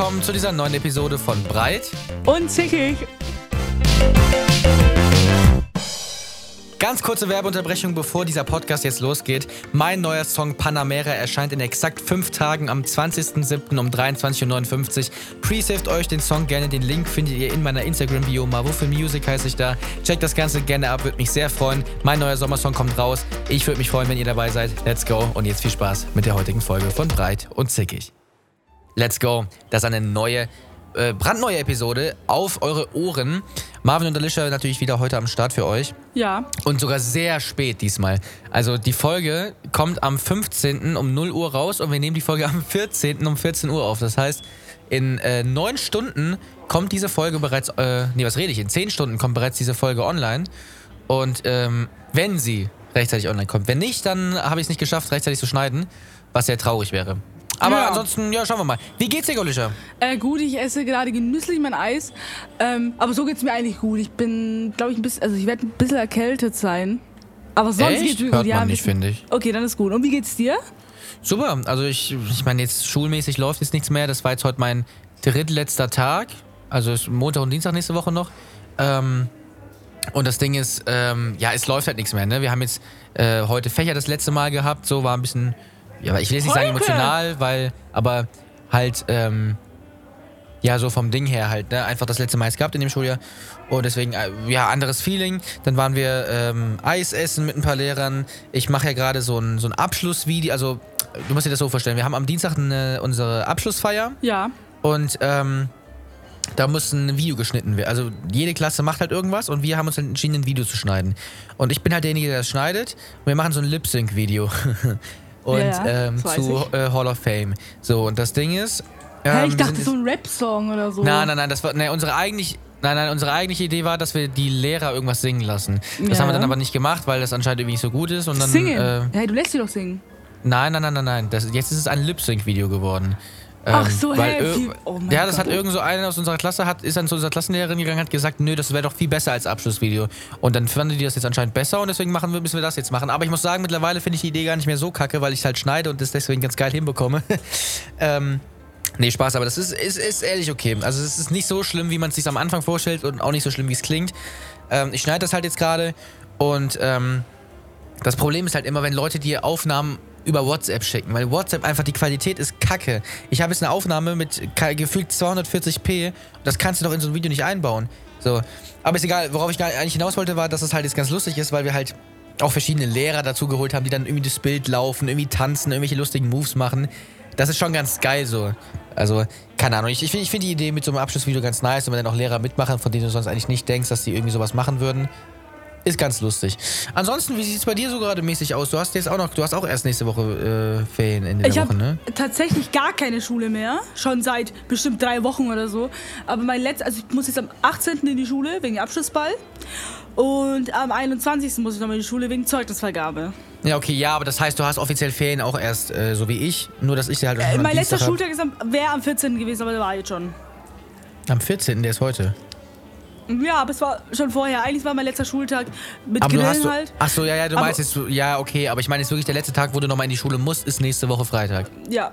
willkommen zu dieser neuen Episode von Breit und Zickig. Ganz kurze Werbeunterbrechung, bevor dieser Podcast jetzt losgeht. Mein neuer Song Panamera erscheint in exakt fünf Tagen am 20.07. um 23.59 Uhr. Pre-saved euch den Song gerne. Den Link findet ihr in meiner Instagram-Bio. Mawuffel Music heiße ich da. Checkt das Ganze gerne ab, würde mich sehr freuen. Mein neuer Sommersong kommt raus. Ich würde mich freuen, wenn ihr dabei seid. Let's go und jetzt viel Spaß mit der heutigen Folge von Breit und Zickig. Let's go. Das ist eine neue äh, brandneue Episode auf eure Ohren. Marvin und Alicia natürlich wieder heute am Start für euch. Ja. Und sogar sehr spät diesmal. Also die Folge kommt am 15. um 0 Uhr raus und wir nehmen die Folge am 14. um 14 Uhr auf. Das heißt, in äh, neun Stunden kommt diese Folge bereits, äh, nee, was rede ich? In zehn Stunden kommt bereits diese Folge online. Und ähm, wenn sie rechtzeitig online kommt. Wenn nicht, dann habe ich es nicht geschafft, rechtzeitig zu schneiden, was sehr traurig wäre. Aber ja. ansonsten, ja, schauen wir mal. Wie geht's dir, Golischer? Äh, gut, ich esse gerade genüsslich mein Eis. Ähm, aber so geht's mir eigentlich gut. Ich bin, glaube ich, ein bisschen, also ich werde ein bisschen erkältet sein. Aber sonst Echt? geht's mir gut. Hört ja, man nicht, finde ich. Okay, dann ist gut. Und wie geht's dir? Super. Also ich, ich meine, jetzt schulmäßig läuft jetzt nichts mehr. Das war jetzt heute mein drittletzter Tag. Also Montag und Dienstag nächste Woche noch. Ähm, und das Ding ist, ähm, ja, es läuft halt nichts mehr. Ne? Wir haben jetzt äh, heute Fächer das letzte Mal gehabt. So war ein bisschen ja, ich will jetzt nicht sagen emotional, weil, aber halt, ähm, ja, so vom Ding her halt, ne? Einfach das letzte Mal gehabt in dem Schuljahr. Und deswegen, äh, ja, anderes Feeling. Dann waren wir ähm, Eis essen mit ein paar Lehrern. Ich mache ja gerade so ein, so ein Abschlussvideo. Also, du musst dir das so vorstellen. Wir haben am Dienstag eine, unsere Abschlussfeier. Ja. Und, ähm, da muss ein Video geschnitten werden. Also jede Klasse macht halt irgendwas und wir haben uns entschieden, ein Video zu schneiden. Und ich bin halt derjenige, der das schneidet. Und wir machen so ein Lip-Sync-Video. und ja, ähm, zu äh, Hall of Fame. So, und das Ding ist. Ähm, hey, ich dachte so ein Rap-Song oder so. Nein, nein, nein, das war. Ne, unsere eigentlich. Nein, nein, unsere eigentliche Idee war, dass wir die Lehrer irgendwas singen lassen. Das ja. haben wir dann aber nicht gemacht, weil das anscheinend irgendwie nicht so gut ist. Und dann, singen? Äh, hey, du lässt sie doch singen. Nein, nein, nein, nein, nein. Das, jetzt ist es ein Lip-Sync-Video geworden. Ach ähm, so, weil, hey, oh Ja, das Gott. hat irgend so einer aus unserer Klasse, hat, ist dann zu unserer Klassenlehrerin gegangen hat gesagt, nö, das wäre doch viel besser als Abschlussvideo. Und dann fanden die das jetzt anscheinend besser und deswegen machen wir, müssen wir das jetzt machen. Aber ich muss sagen, mittlerweile finde ich die Idee gar nicht mehr so kacke, weil ich halt schneide und das deswegen ganz geil hinbekomme. ähm, nee, Spaß, aber das ist, ist, ist ehrlich okay. Also es ist nicht so schlimm, wie man es sich am Anfang vorstellt und auch nicht so schlimm, wie es klingt. Ähm, ich schneide das halt jetzt gerade und ähm, das Problem ist halt immer, wenn Leute die Aufnahmen über WhatsApp schicken, weil WhatsApp einfach die Qualität ist kacke. Ich habe jetzt eine Aufnahme mit gefühlt 240p, das kannst du doch in so ein Video nicht einbauen. So, aber ist egal, worauf ich eigentlich hinaus wollte, war, dass es halt jetzt ganz lustig ist, weil wir halt auch verschiedene Lehrer dazu geholt haben, die dann irgendwie das Bild laufen, irgendwie tanzen, irgendwelche lustigen Moves machen. Das ist schon ganz geil so. Also, keine Ahnung. Ich, ich finde find die Idee mit so einem Abschlussvideo ganz nice und wenn dann auch Lehrer mitmachen, von denen du sonst eigentlich nicht denkst, dass die irgendwie sowas machen würden. Ist ganz lustig. Ansonsten, wie sieht es bei dir so gerade mäßig aus? Du hast jetzt auch noch, du hast auch erst nächste Woche äh, Ferien in der ich Woche, ne? tatsächlich gar keine Schule mehr. Schon seit bestimmt drei Wochen oder so. Aber mein letztes, also ich muss jetzt am 18. in die Schule wegen Abschlussball. Und am 21. muss ich nochmal in die Schule wegen Zeugnisvergabe. Ja, okay, ja, aber das heißt, du hast offiziell Ferien auch erst, äh, so wie ich. Nur, dass ich halt. Äh, mein letzter Schultag wäre am 14. gewesen, aber der war jetzt schon. Am 14., der ist heute. Ja, aber es war schon vorher. Eigentlich war mein letzter Schultag mit aber Grillen du, halt. Ach so, ja, ja, du aber, meinst jetzt, ja, okay, aber ich meine jetzt wirklich der letzte Tag, wo du nochmal in die Schule musst, ist nächste Woche Freitag. Ja.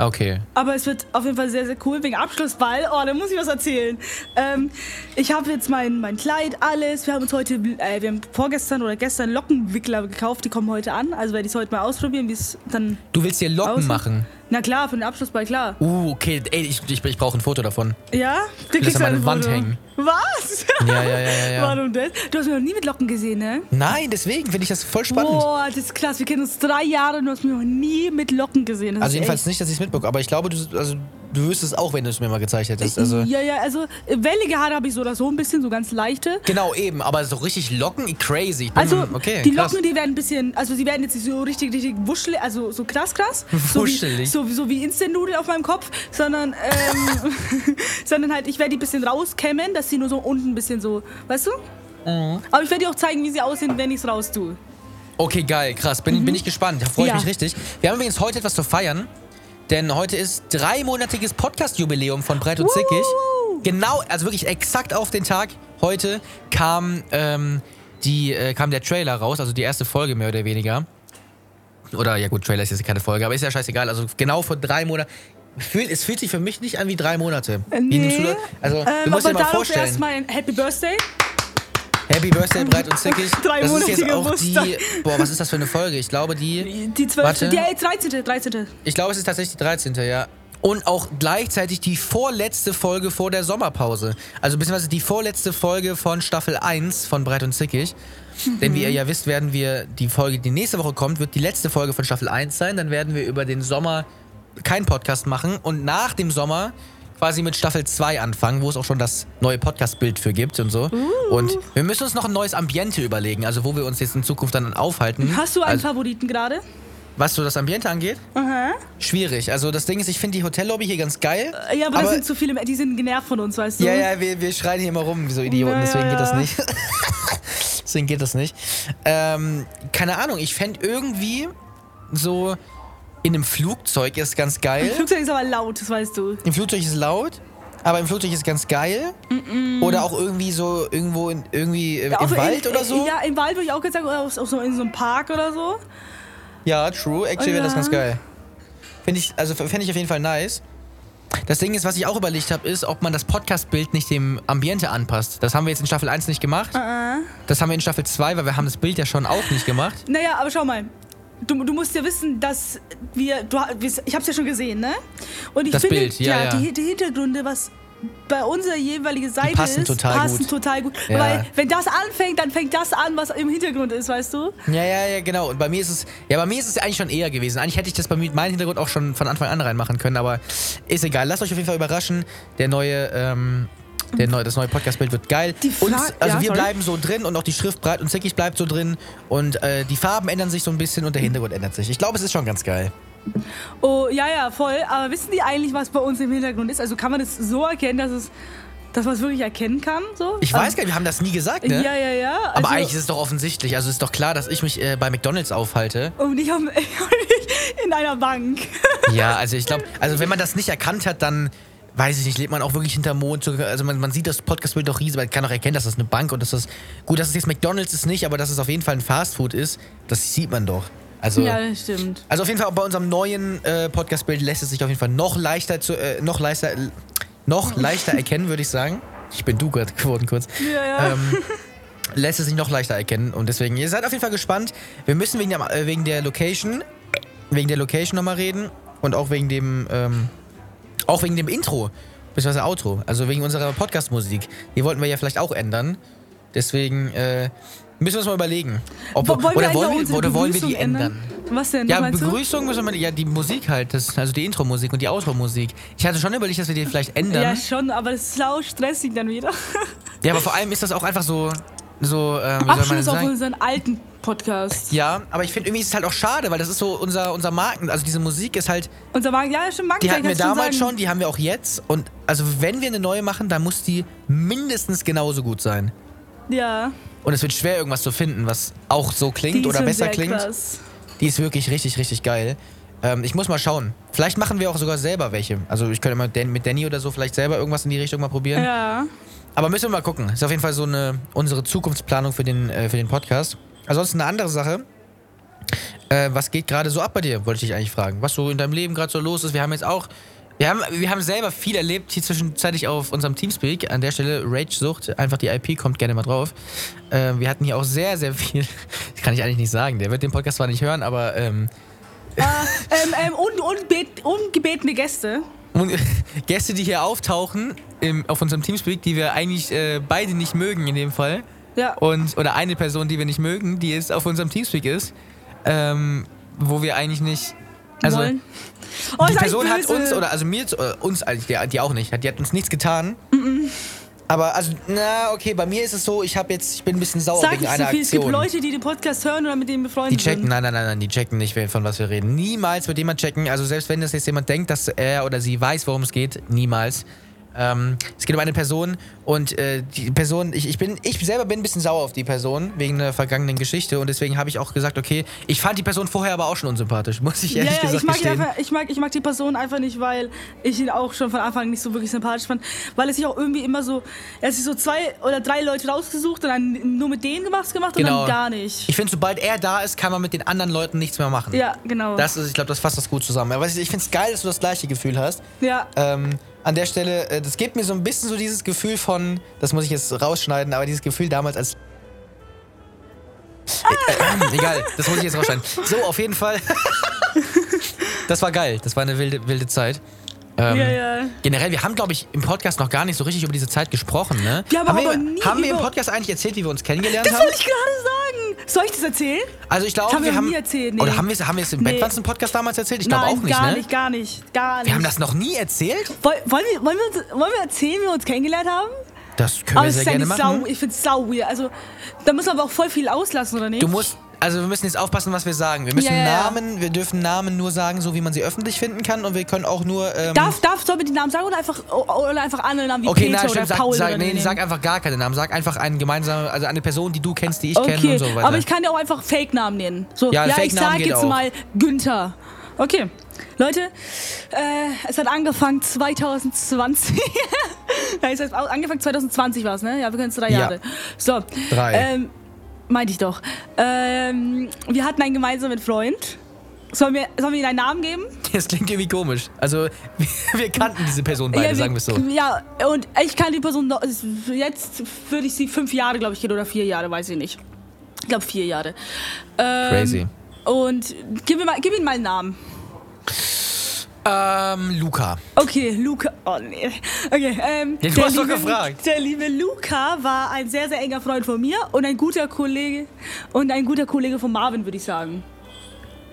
Okay. Aber es wird auf jeden Fall sehr, sehr cool wegen Abschlussball. Oh, da muss ich was erzählen. Ähm, ich habe jetzt mein, mein Kleid, alles. Wir haben uns heute, äh, wir haben vorgestern oder gestern Lockenwickler gekauft. Die kommen heute an. Also werde ich es heute mal ausprobieren, wie es dann. Du willst dir Locken aussieht. machen? Na klar, für den Abschlussball, klar. Uh, okay. Ey, ich, ich, ich brauche ein Foto davon. Ja? Du kriegst an meine Wand hängen. Was? Ja, ja, ja, ja. Warum das? Du hast mich noch nie mit Locken gesehen, ne? Nein, deswegen finde ich das voll spannend. Boah, das ist krass. Wir kennen uns drei Jahre und du hast mich noch nie mit Locken gesehen. Das also jedenfalls echt. nicht, dass ich es mitbekomme. Aber ich glaube, du, also, Du wüsstest auch, wenn du es mir mal gezeigt hättest. Also ja, ja, also wellige Haare habe ich so oder so ein bisschen, so ganz leichte. Genau, eben, aber so richtig Locken, crazy. Bin, also okay, die krass. Locken, die werden ein bisschen, also sie werden jetzt nicht so richtig, richtig wuschelig, also so krass, krass. Wuschelig. So wie, so, so wie Instant-Nudeln auf meinem Kopf, sondern, ähm, sondern halt, ich werde die ein bisschen rauskämmen, dass sie nur so unten ein bisschen so, weißt du? Mhm. Aber ich werde dir auch zeigen, wie sie aussehen, wenn ich es raus tue. Okay, geil, krass. Bin, mhm. bin ich gespannt. Da freue ich ja. mich richtig. Wir haben übrigens heute etwas zu feiern. Denn heute ist dreimonatiges Podcast-Jubiläum von Breit und Zickig. Genau, also wirklich exakt auf den Tag. Heute kam, ähm, die, äh, kam der Trailer raus, also die erste Folge mehr oder weniger. Oder ja gut, Trailer ist jetzt keine Folge, aber ist ja scheißegal. Also genau vor drei Monaten. Fühl, es fühlt sich für mich nicht an wie drei Monate. Äh, Wie nimmst du nee. Also, Ähm, du musst dir mal vorstellen. erstmal ein Happy Birthday. Happy Birthday, breit und zickig. Drei das ist jetzt auch die. Geburtstag. Boah, was ist das für eine Folge? Ich glaube, die. Die 12. Warte. Die äh, 13. 13. Ich glaube, es ist tatsächlich die 13. Ja. Und auch gleichzeitig die vorletzte Folge vor der Sommerpause. Also beziehungsweise die vorletzte Folge von Staffel 1 von Breit und Zickig. Denn wie ihr ja wisst, werden wir die Folge, die nächste Woche kommt, wird die letzte Folge von Staffel 1 sein. Dann werden wir über den Sommer keinen Podcast machen und nach dem Sommer quasi mit Staffel 2 anfangen, wo es auch schon das neue Podcast-Bild für gibt und so. Und wir müssen uns noch ein neues Ambiente überlegen, also wo wir uns jetzt in Zukunft dann aufhalten. Hast du einen also, Favoriten gerade? Was so das Ambiente angeht? Aha. Schwierig. Also das Ding ist, ich finde die Hotellobby hier ganz geil. Äh, Ja, aber, Aber- sind zu viele, die sind genervt von uns, weißt du? Ja, ja, wir, wir schreien hier immer rum wie so Idioten, Ja, ja, deswegen geht das nicht. deswegen geht das nicht. Ähm, keine Ahnung, ich fände irgendwie so in einem Flugzeug ist ganz geil. Flugzeug ist aber laut, das weißt du. Im Flugzeug ist laut, aber im Flugzeug ist ganz geil. Oder auch irgendwie so irgendwo in, irgendwie äh, Ja, im Wald in, oder so. Ja, im Wald würde ich auch gesagt, oder auch so in so einem Park oder so. Ja, true. Actually wäre das ganz geil. Finde ich, also fände ich auf jeden Fall nice. Das Ding ist, was ich auch überlegt habe, ist, ob man das Podcast-Bild nicht dem Ambiente anpasst. Das haben wir jetzt in Staffel 1 nicht gemacht. Uh-uh. Das haben wir in Staffel 2, weil wir haben das Bild ja schon auch nicht gemacht. Naja, aber schau mal. Du, du musst ja wissen, dass wir, du, ich hab's ja schon gesehen, ne? Und ich Das finde, Bild, ja, ja. Die, die Hintergründe, was bei unserer jeweiligen Seite passen ist, total passen gut. total gut. Ja. Weil wenn das anfängt, dann fängt das an, was im Hintergrund ist, weißt du? Ja, ja, ja, genau. Und bei mir ist es, ja, bei mir ist es eigentlich schon eher gewesen. Eigentlich hätte ich das bei mir meinem Hintergrund auch schon von Anfang an reinmachen können, aber ist egal. Lasst euch auf jeden Fall überraschen. Der neue, ähm, der neue, das neue Podcast-Bild wird geil. Die und, also ja, wir sorry. bleiben so drin und auch die Schrift breit und zickig bleibt so drin und äh, die Farben ändern sich so ein bisschen und der Hintergrund ändert sich. Ich glaube, es ist schon ganz geil. Oh, ja, ja, voll. Aber wissen die eigentlich, was bei uns im Hintergrund ist? Also kann man das so erkennen, dass es, dass man es wirklich erkennen kann? So? Ich weiß gar nicht, wir haben das nie gesagt, ne? Ja, ja, ja. Aber Also- eigentlich ist es doch offensichtlich. Also es ist doch klar, dass ich mich äh, bei McDonalds aufhalte. Und ich habe in einer Bank. Ja, also ich glaube, also wenn man das nicht erkannt hat, dann weiß ich nicht, lebt man auch wirklich hinterm Mond. So- Also man, man sieht das Podcastbild doch riesig, man kann auch erkennen, dass das eine Bank und dass das gut, dass es jetzt McDonald's ist nicht, aber dass es auf jeden Fall ein Fastfood ist, das sieht man doch. Also Ja, das stimmt. also auf jeden Fall auch bei unserem neuen äh, Podcastbild lässt es sich auf jeden Fall noch leichter zu äh, noch leichter noch leichter erkennen, würde ich sagen. Ich bin du gerade geworden kurz. Ja, ja. Ähm, lässt es sich noch leichter erkennen und deswegen ihr seid auf jeden Fall gespannt. Wir müssen wegen der, äh, wegen der Location wegen der Location nochmal reden und auch wegen dem ähm, auch wegen dem Intro beziehungsweise Outro, also wegen unserer Podcast-Musik. Die wollten wir ja vielleicht auch ändern. Deswegen äh, müssen wir uns mal überlegen, ob Wo- wir, oder eigentlich wollen wir, oder wollen wir die ändern? Was denn? Ja? Begrüßung müssen wir, ja, die Musik halt, das, also die Intro-Musik und die Outro-Musik. Ich hatte schon überlegt, dass wir die vielleicht ändern. Ja, schon, aber das ist sau stressig dann wieder. Ja, aber vor allem ist das auch einfach so, so, ähm, wie soll man Abschluss auf unseren alten Podcast. Ja, aber ich finde irgendwie ist es halt auch schade, weil das ist so unser, unser Marken, also diese Musik ist halt, Unser Magen, ja, schon Magen die hatten wir damals schon, die haben wir auch jetzt und also wenn wir eine neue machen, dann muss die mindestens genauso gut sein. Ja, Und es wird schwer irgendwas zu finden, was auch so klingt oder schon besser klingt. Krass. Die ist wirklich richtig, richtig geil. Ähm, ich muss mal schauen. Vielleicht machen wir auch sogar selber welche. Also ich könnte mal Dan mit Danny oder so vielleicht selber irgendwas in die Richtung mal probieren. Ja. Aber müssen wir mal gucken. Ist auf jeden Fall so eine unsere Zukunftsplanung für den, äh, für den Podcast. Ansonsten eine andere Sache. Äh, was geht gerade so ab bei dir, wollte ich dich eigentlich fragen. Was so in deinem Leben gerade so los ist. Wir haben jetzt auch. Wir haben, wir haben selber viel erlebt, hier zwischenzeitlich auf unserem Teamspeak. An der Stelle Rage-Sucht, einfach die IP, kommt gerne mal drauf. Äh, wir hatten hier auch sehr, sehr viel. Das kann ich eigentlich nicht sagen. Der wird den Podcast zwar nicht hören, aber ähm, äh, ähm, ähm, un, unbet, ungebetene Gäste. Und Gäste, die hier auftauchen im, auf unserem Teamspeak, die wir eigentlich äh, beide nicht mögen in dem Fall. Ja. Und, oder eine Person, die wir nicht mögen, die jetzt auf unserem Teamspeak ist, ähm, wo wir eigentlich nicht. Also, wollen. Oh, die Person hat uns, oder also mir, äh, uns eigentlich, die, die auch nicht, hat, die hat uns nichts getan. Aber, also, na, okay, bei mir ist es so, ich habe jetzt, ich bin ein bisschen sauer Sag wegen nicht so einer viel. Es gibt Aktion. Leute, die den Podcast hören oder mit denen Die befreundet checken, sind. nein, nein, nein, nein, die checken nicht, von was wir reden. Niemals wird jemand checken. Also selbst wenn das jetzt jemand denkt, dass er oder sie weiß, worum es geht, niemals. Ähm, es geht um eine Person und äh, die Person, ich, ich bin, ich selber bin ein bisschen sauer auf die Person wegen einer vergangenen Geschichte und deswegen habe ich auch gesagt, okay, ich fand die Person vorher aber auch schon unsympathisch, muss ich Ja, ehrlich ja, gesagt ich mag, einfach, ich, mag, ich mag die Person einfach nicht, weil ich ihn auch schon von Anfang an nicht so wirklich sympathisch fand. Weil er sich auch irgendwie immer so, er hat sich so zwei oder drei Leute rausgesucht und dann nur mit denen gemacht und Genau. dann gar nicht. Ich finde, sobald er da ist, kann man mit den anderen Leuten nichts mehr machen. ja, genau. Das ist, ich glaube, das fasst das gut zusammen. Aber ich, ich finde es geil, dass du das gleiche Gefühl hast. ja. Ähm, an der Stelle, äh, das gibt mir so ein bisschen so dieses Gefühl von, das muss ich jetzt rausschneiden, aber dieses Gefühl damals als. Äh, äh, egal, das muss ich jetzt rausschneiden. So, auf jeden Fall. das war geil, das war eine wilde, wilde Zeit. Ähm, ja, ja. Generell, wir haben, glaube ich, im Podcast noch gar nicht so richtig über diese Zeit gesprochen, ne? Wir haben haben aber wir, nie haben wir im Podcast eigentlich erzählt, wie wir uns kennengelernt Das haben? wollte ich gerade sagen. Soll ich das erzählen? Also ich glaube, Das haben wir wir haben. nie erzählt, nee. Oder haben wir es haben wir es im Nee. Bettwanzen-Podcast damals erzählt? Ich glaube auch nicht, gar ne? nicht, gar nicht, gar nicht. Wir haben das noch nie erzählt? Woll, wollen, wir, wollen, wir, wollen wir erzählen, wie wir uns kennengelernt haben? Das können Aber wir es sehr ist ja gerne nicht machen. sau, ich find's sau weird. Also, da muss man aber auch voll viel auslassen, oder nicht? Du musst, also wir müssen jetzt aufpassen, was wir sagen. Wir müssen Ja, ja, ja. Namen, wir dürfen Namen nur sagen, so wie man sie öffentlich finden kann und wir können auch nur. Ähm, Darf, darf, soll man die Namen sagen oder einfach, oder einfach andere Namen wie okay, Peter nein, oder stimmt, sag, Paul? sag, oder nee, sag einfach gar keine Namen. Sag einfach einen gemeinsamen, also eine Person, die du kennst, die ich kenne Okay, und so weiter. aber ich kann ja auch einfach Fake-Namen nennen. So, Ja, ja, ich sag jetzt auch. mal Günther. Okay, Leute, äh, es hat angefangen 2020. Nein, es hat angefangen 2020 war es, ne? Ja, wir können es drei Ja. Jahre. So. Drei. Ähm, meinte ich doch. Ähm, wir hatten einen gemeinsamen Freund. Sollen wir, sollen wir ihm einen Namen geben? das klingt irgendwie komisch. Also wir, wir kannten diese Person beide, ja, sagen wir es so. Ja, und ich kann die Person noch, jetzt würde ich sie fünf Jahre, glaube ich, kennen oder vier Jahre, weiß ich nicht. Ich glaube vier Jahre. Ähm, Crazy. Und gib, mir mal, gib ihm mal einen Namen. Ähm, Luca. Okay, Luca. Oh nee. Okay, ähm, Ja, du hast doch liebe- gefragt. Der liebe Luca war ein sehr, sehr enger Freund von mir und ein guter Kollege und ein guter Kollege von Marvin, würde ich sagen.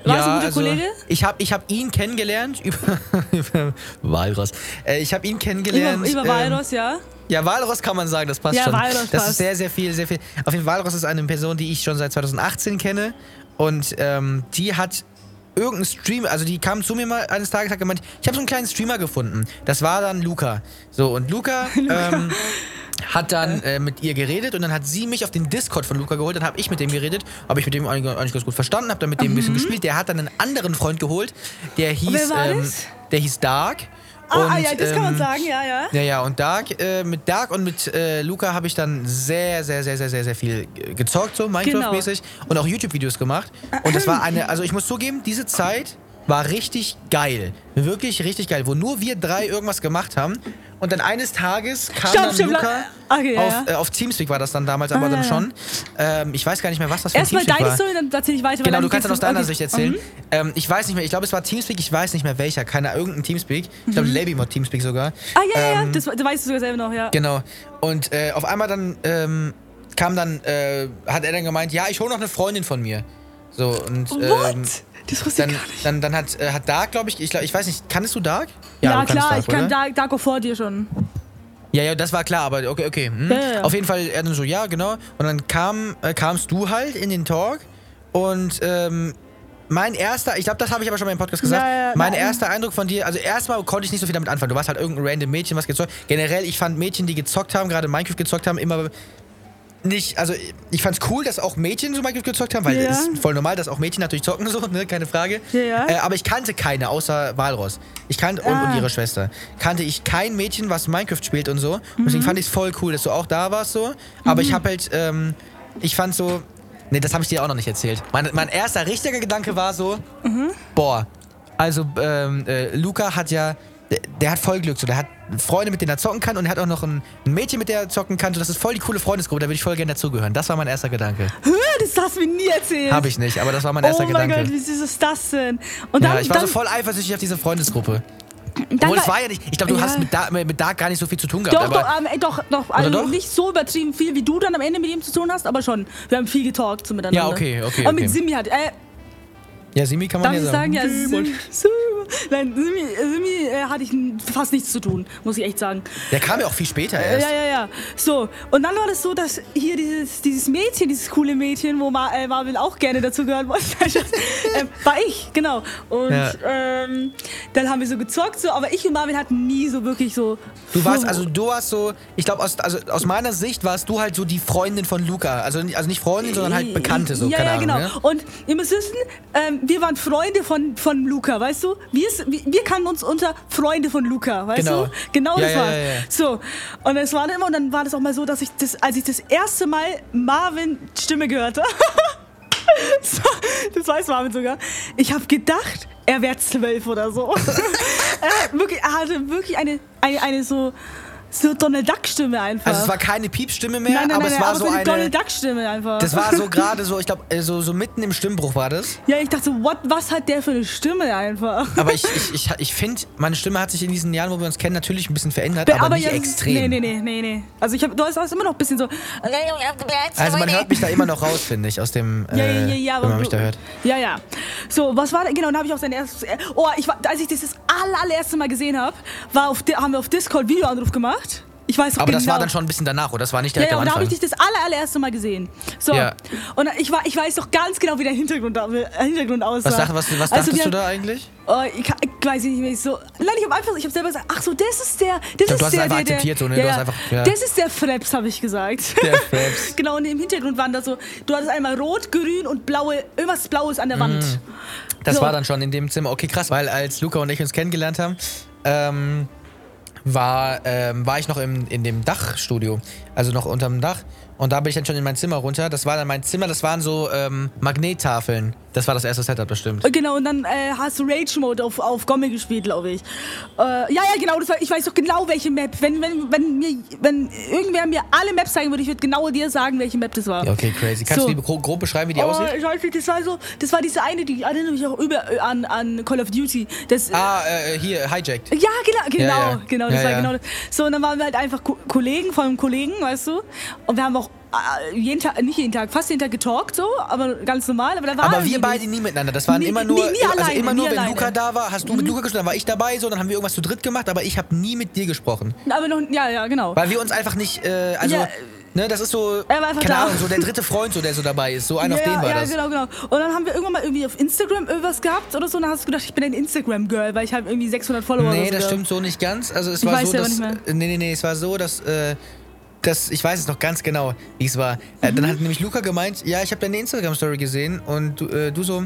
War es ein guter also, Kollege? Ich habe ich hab ihn kennengelernt über, über Walross. Äh, ich habe ihn kennengelernt. Über, über ähm, Walross, ja. Ja, Walross kann man sagen, das passt Ja, schon. Walross das passt. ist sehr, sehr viel, sehr viel. Auf jeden Fall, Walross ist eine Person, die ich schon seit 2018 kenne. Und ähm, die hat irgendeinen Stream, also die kam zu mir mal eines Tages und hat gemeint, ich habe so einen kleinen Streamer gefunden. Das war dann Luca. So, und Luca, Ähm, hat dann äh, mit ihr geredet und dann hat sie mich auf den Discord von Luca geholt, dann habe ich mit dem geredet, habe ich mit dem eigentlich, eigentlich ganz gut verstanden, habe dann mit dem ein bisschen gespielt. Der hat dann einen anderen Freund geholt, der hieß, Mhm. ähm, der hieß Dark. Ah, ah, Und, ja, das kann man ähm, sagen, ja, ja. ja, ja, und Dark, äh, mit Dark und mit äh, Luca habe ich dann sehr, sehr, sehr, sehr, sehr, sehr viel gezockt, so Minecraft-mäßig. Und auch YouTube-Videos gemacht. Und das war eine, also ich muss zugeben, diese Zeit war richtig geil. Wirklich richtig geil, wo nur wir drei irgendwas gemacht haben. Und dann eines Tages kam Stopp, dann stopp, Luca okay, ja, auf, ja. Äh, auf Teamspeak war das dann damals, aber Ah, dann ja. schon. Ähm, ich weiß gar nicht mehr, was das für ein Erstmal Teamspeak deine war. Story, dann erzähl ich weiter. Genau, du kannst dann aus deiner okay. Sicht erzählen. Mhm. Ähm, ich weiß nicht mehr, ich glaube, es war Teamspeak, ich weiß nicht mehr welcher, keine irgendein Teamspeak. Ich glaube, Labymod Teamspeak sogar. Ah, ja, ja, ja, Ähm, das, das weißt du sogar selber noch, ja. Genau. Und äh, auf einmal dann ähm, kam dann, äh, hat er dann gemeint, ja, ich hole noch eine Freundin von mir. So, und What? Das wusste dann, ich gar nicht. dann, dann hat, äh, hat Dark, glaube ich, ich, glaub, ich weiß nicht, kannst du Dark? Ja, du kannst klar, Dark, ich kann oder? Dark, Darko vor dir schon. Ja, ja, das war klar, aber okay, okay. Hm. Ja, ja, ja. Auf jeden Fall, er dann so, ja, genau. Und dann kam, äh, kamst du halt in den Talk und ähm, mein erster, ich glaube, das habe ich aber schon mal im Podcast gesagt, Ja, ja, mein nein. erster Eindruck von dir, also erstmal konnte ich nicht so viel damit anfangen. Du warst halt irgendein random Mädchen, was gezockt. Generell, ich fand Mädchen, die gezockt haben, gerade Minecraft gezockt haben, immer nicht, also ich fand's cool, dass auch Mädchen so Minecraft gezockt haben, weil Ja. es ist voll normal, dass auch Mädchen natürlich zocken, so, ne, keine Frage. Ja, ja. Äh, aber ich kannte keine, außer Walross. Ich kannte, und, Ah. und ihre Schwester. Kannte ich kein Mädchen, was Minecraft spielt und so. Und deswegen Mhm. fand ich es voll cool, dass du auch da warst, so. Aber ich hab halt, ähm, ich fand so, nee, das habe ich dir auch noch nicht erzählt. Mein, mein erster richtiger Gedanke war so, Mhm. boah, also ähm, äh, Luca hat ja, der, der hat voll Glück, so, der hat Freunde, mit denen er zocken kann und er hat auch noch ein, ein Mädchen, mit der er zocken kann. So, das ist voll die coole Freundesgruppe, da würde ich voll gerne dazugehören. Das war mein erster Gedanke. Hä, Das hast du mir nie erzählt. Habe ich nicht, aber das war mein erster oh mein Gedanke. Gott, wie süß ist das denn? Und dann, ja, ich war dann, so voll eifersüchtig auf diese Freundesgruppe. dann Obwohl, es war ja nicht. Ich glaube, du Ja. hast mit Dark, mit Dark gar nicht so viel zu tun gehabt. Doch, aber doch, ähm, doch, doch, also doch? nicht so übertrieben viel, wie du dann am Ende mit ihm zu tun hast, aber schon. Wir haben viel getalkt so miteinander. Ja, okay, okay, Und mit okay. Simi hat, äh, ja, Simi kann man darf ja ich sagen, ja, Simon. Sim, Sim. Nein, Simi, Simi äh, hatte ich fast nichts zu tun, muss ich echt sagen. Der kam ja auch viel später Äh, erst. Ja, ja, ja. So, und dann war das so, dass hier dieses, dieses Mädchen, dieses coole Mädchen, wo Ma äh, Marvin auch gerne dazu gehört wollte, ähm, war ich, genau. Und Ja. ähm, dann haben wir so gezockt, so, aber ich und Marvin hatten nie so wirklich so. Du warst, also du warst so, ich glaube, aus, also aus meiner Sicht warst du halt so die Freundin von Luca. Also, nicht- also nicht Freundin, sondern halt Bekannte, so, Ja, keine ja, Ahnung. genau. Ne? Und ihr müsst wissen, ähm, wir waren Freunde von, von Luca, weißt du? Wir, wir, kannten uns unter Freunde von Luca, weißt Genau. du? Genau Ja, das ja, war. ja. So, und es war dann immer, und dann war das auch mal so, dass ich das, als ich das erste Mal Marvin Stimme gehörte, so, das weiß Marvin sogar, ich habe gedacht, er wäre zwölf oder so. er, wirklich, er hatte wirklich eine, eine, eine so, so Donald Duck Stimme einfach. Also es war keine Piepstimme mehr, nein, nein, aber nein, es war aber so eine. Donald Duck Stimme einfach. Das war so gerade so, ich glaube, so, so mitten im Stimmbruch war das. Ja, ich dachte so, what, was hat der für eine Stimme einfach? Aber ich, ich, ich, ich finde, meine Stimme hat sich in diesen Jahren, wo wir uns kennen, natürlich ein bisschen verändert, aber, nicht ja, extrem. Nee, nee, nee, nee, nee. Also ich hab, du hast immer noch ein bisschen so. Also man hört mich da immer noch raus, finde ich, aus dem, äh, Ja, ja, ja, ja. wenn aber man mich da hört. Ja, ja. So, was war da? Genau, dann habe ich auch sein erstes. Oh, ich war, als ich das aller, allererste Mal gesehen habe, war auf, haben wir auf Discord Videoanruf gemacht. Ich weiß Aber genau. das war dann schon ein bisschen danach, oder? Das war nicht Ja, direkt ja, am und da habe Anfang. ich dich das aller, allererste Mal gesehen. So. Ja. Und ich, war, ich weiß doch ganz genau, wie der Hintergrund, Hintergrund aussah. was, dacht, was, was Also, dachtest du da eigentlich? Oh, ich, kann- ich weiß nicht mehr. Ich so, nein, ich habe einfach, ich habe selber gesagt, ach so, das ist der, das glaub, ist der, der, der, so, ne? Ja, einfach- ja. Das ist der Freps, habe ich gesagt. Der Freps. genau, und im Hintergrund waren da so, du hattest einmal rot, grün und blaue, irgendwas Blaues an der Wand. Mhm. Das So. war dann schon in dem Zimmer. Okay, krass, weil als Luca und ich uns kennengelernt haben, ähm, war, ähm, war ich noch im, in dem Dachstudio. Also noch unterm Dach. Und da bin ich dann schon in mein Zimmer runter. Das war dann mein Zimmer, das waren so ähm, Magnettafeln. Das war das erste Setup bestimmt. Genau, und dann äh, hast du Rage Mode auf, auf Gomme gespielt, glaube ich. Äh, ja, ja, genau, war, ich weiß doch genau, welche Map. Wenn, wenn, wenn, mir, wenn irgendwer mir alle Maps zeigen würde, ich würde genau dir sagen, welche Map das war. Ja, okay, crazy. Kannst So. du die gro grob beschreiben, wie die Oh, aussieht? nicht, das war so, das war diese eine, die erinnert mich auch über äh, an, an Call of Duty. Das, Ah, äh, hier, hijacked. Ja, genau, genau, Ja, ja. genau, das Ja, war genau das. So, und dann waren wir halt einfach Ko Kollegen von einem Kollegen, weißt du? Und wir haben auch äh, jeden Tag, nicht jeden Tag, fast jeden Tag getalkt, so, aber ganz normal. Aber, da war Aber wir beide nie miteinander. Das waren Nie- immer nie- nur, nie also alleine, immer nur, nie wenn alleine. Mhm. Luca da war, hast du mit Luca gesprochen, dann war ich dabei, so, dann haben wir irgendwas zu dritt gemacht, aber ich habe nie mit dir gesprochen. Aber noch, ja, ja, genau. Weil wir uns einfach nicht, äh, also, Ja. ne, das ist so, Er keine da. Ahnung, so der dritte Freund, so, der so dabei ist. So einer ja, auf den war ja, das. genau, genau. Und dann haben wir irgendwann mal irgendwie auf Instagram irgendwas gehabt oder so. Und dann hast du gedacht, ich bin ein Instagram-Girl, weil ich habe irgendwie 600 Follower Nee, oder so das stimmt so nicht ganz. Also es Ich war weiß so, ja dass. nicht äh, Nee, nee, nee, es war so, dass. Äh, dass ich weiß es noch ganz genau, wie es war. Mhm. dann hat nämlich Luca gemeint, ja, ich habe deine Instagram-Story gesehen und äh, du so,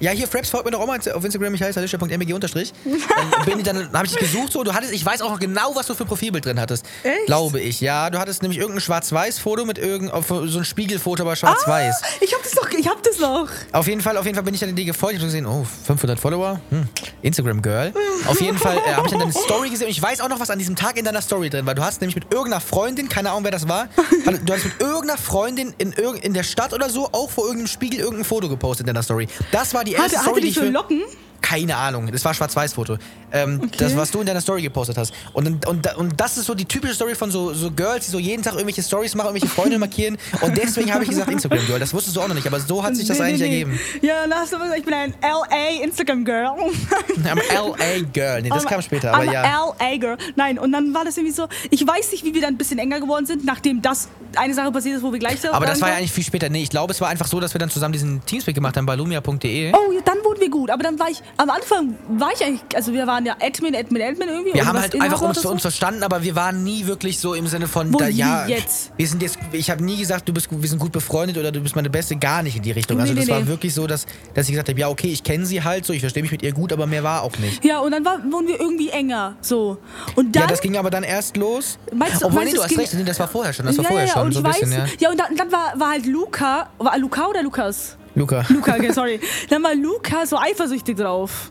ja, hier, Fraps, folgt mir doch auch mal auf Instagram, ich heiße alicia.mbg unterstrich. Dann bin ich, dann habe ich dich gesucht so, du hattest, ich weiß auch noch genau, was du für ein Profilbild drin hattest. Echt? Glaube ich, ja. Du hattest nämlich irgendein Schwarz-Weiß-Foto mit irgendein, auf- so ein Spiegelfoto, aber schwarz-weiß. Ah, ich hab das noch, ich hab das noch. Auf jeden Fall, auf jeden Fall bin ich dann in die gefolgt. Ich habe gesehen, oh, 500 Follower, hm, Instagram Girl. Auf jeden Fall äh, habe ich dann deine Story gesehen und ich weiß auch noch, was an diesem Tag in deiner Story drin war. Du hast nämlich mit irgendeiner Freundin, keine Ahnung, wer das war, du hast mit irgendeiner Freundin in, irg in der Stadt oder so auch vor irgendeinem Spiegel irgendein Foto gepostet in deiner Story. Das war die erste Hatte, Story, hatte die die so für, Locken? Keine Ahnung, das war ein Schwarz-Weiß-Foto. Ähm, Das, was du in deiner Story gepostet hast. Und, und, und das ist so die typische Story von so, so Girls, die so jeden Tag irgendwelche Stories machen, irgendwelche Freunde markieren. Und deswegen habe ich gesagt Instagram Girl. Das wusstest du auch noch nicht, aber so hat sich das Nee, eigentlich nee. ergeben. Ja, du gesagt, ich bin ein LA Instagram-Girl. Am LA Girl. Nee, das kam später, aber ja. a LA Girl. Nein, und dann war das irgendwie so, ich weiß nicht, wie wir dann ein bisschen enger geworden sind, nachdem das eine Sache passiert ist, wo wir gleich Aber das war ja eigentlich viel später. Nee, ich glaube, es war einfach so, dass wir dann zusammen diesen Teamspeak gemacht haben bei lumia.de. Oh, ja, dann wurden wir gut. Aber dann war ich, am Anfang war ich eigentlich, also wir waren ja Admin, Admin, Admin irgendwie. Wir haben halt Inhaber einfach uns für uns so. verstanden, aber wir waren nie wirklich so im Sinne von, da, ja, jetzt? wir sind jetzt, ich habe nie gesagt, du bist, wir sind gut befreundet oder du bist meine Beste, gar nicht in die Richtung. Also Nee, das nee, war nee. wirklich so, dass, dass ich gesagt habe, ja, okay, ich kenne sie halt so, ich verstehe mich mit ihr gut, aber mehr war auch nicht. Ja, und dann war, wurden wir irgendwie enger. So. Und dann. ja, das ging aber dann erst los. Meinst du- Obwohl, meinst nee, du, hast recht, nee, das war vorher schon, das war ja, vorher ja, schon, und so ich ein bisschen, weiß, ja. ja, und dann, dann war, war halt Luca, war Luca oder Lukas? Luca. Luca, okay, sorry. Dann war Luca so eifersüchtig drauf.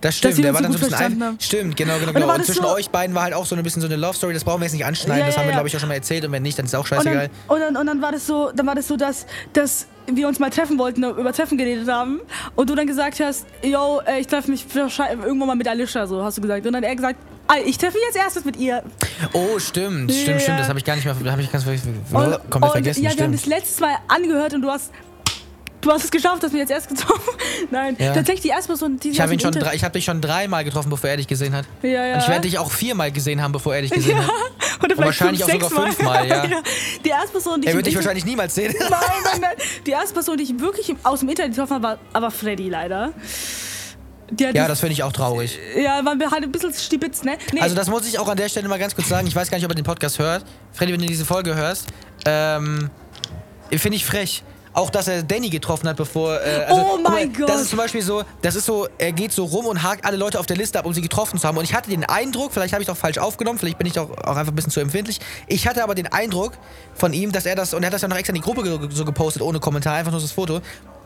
Das stimmt, der war so dann so ein bisschen verstanden ein. Stimmt, genau, genau, genau. Und das zwischen so- euch beiden war halt auch so ein bisschen so eine Love Story, das brauchen wir jetzt nicht anschneiden, Ja, das ja, haben wir, ja. glaube ich, auch schon mal erzählt und wenn nicht, dann ist auch Und scheißegal. dann, und, dann, und dann war das so, dann war das so, dass, dass wir uns mal treffen wollten, über Treffen geredet haben und du dann gesagt hast, yo, äh, ich treffe mich irgendwann mal mit Alicia, so hast du gesagt. Und dann er gesagt, ah, ich treffe mich jetzt erstes mit ihr. Oh, stimmt, stimmt, stimmt, das habe ich gar nicht mehr, habe ich ganz Und, komplett und, vergessen, ja, wir haben stimmt. das letztes Mal angehört und du hast du hast es geschafft, hast mich jetzt erst getroffen. Nein, Ja. tatsächlich die erste Person, die Ich habe ihn schon drei, ich habe dich schon dreimal getroffen, bevor er dich gesehen hat. Ja, ja. Und ich werde dich auch viermal gesehen haben, bevor er dich gesehen hat. Oder vielleicht wahrscheinlich fünf, auch sogar fünfmal, ja. Die erste Person, die Er ich wird dich wahrscheinlich niemals sehen. Nein, nein, nein. Die erste Person, die ich wirklich aus dem Internet getroffen habe, war aber Freddy leider. Ja, das, das finde ich auch traurig. ja, waren wir halt ein bisschen stibitz, ne? Nee, Also das muss ich auch an der Stelle mal ganz kurz sagen. Ich weiß gar nicht, ob er den Podcast hört. Freddy, wenn du diese Folge hörst, ähm, finde ich frech. Auch, dass er Danny getroffen hat, bevor. Äh, also, Oh mein Gott. Das ist zum Beispiel so, das ist so, er geht so rum und hakt alle Leute auf der Liste ab, um sie getroffen zu haben. Und ich hatte den Eindruck, vielleicht habe ich auch falsch aufgenommen, vielleicht bin ich auch, auch einfach ein bisschen zu empfindlich. Ich hatte aber den Eindruck von ihm, dass er das, und er hat das ja noch extra in die Gruppe ge- so gepostet, ohne Kommentar, einfach nur das Foto.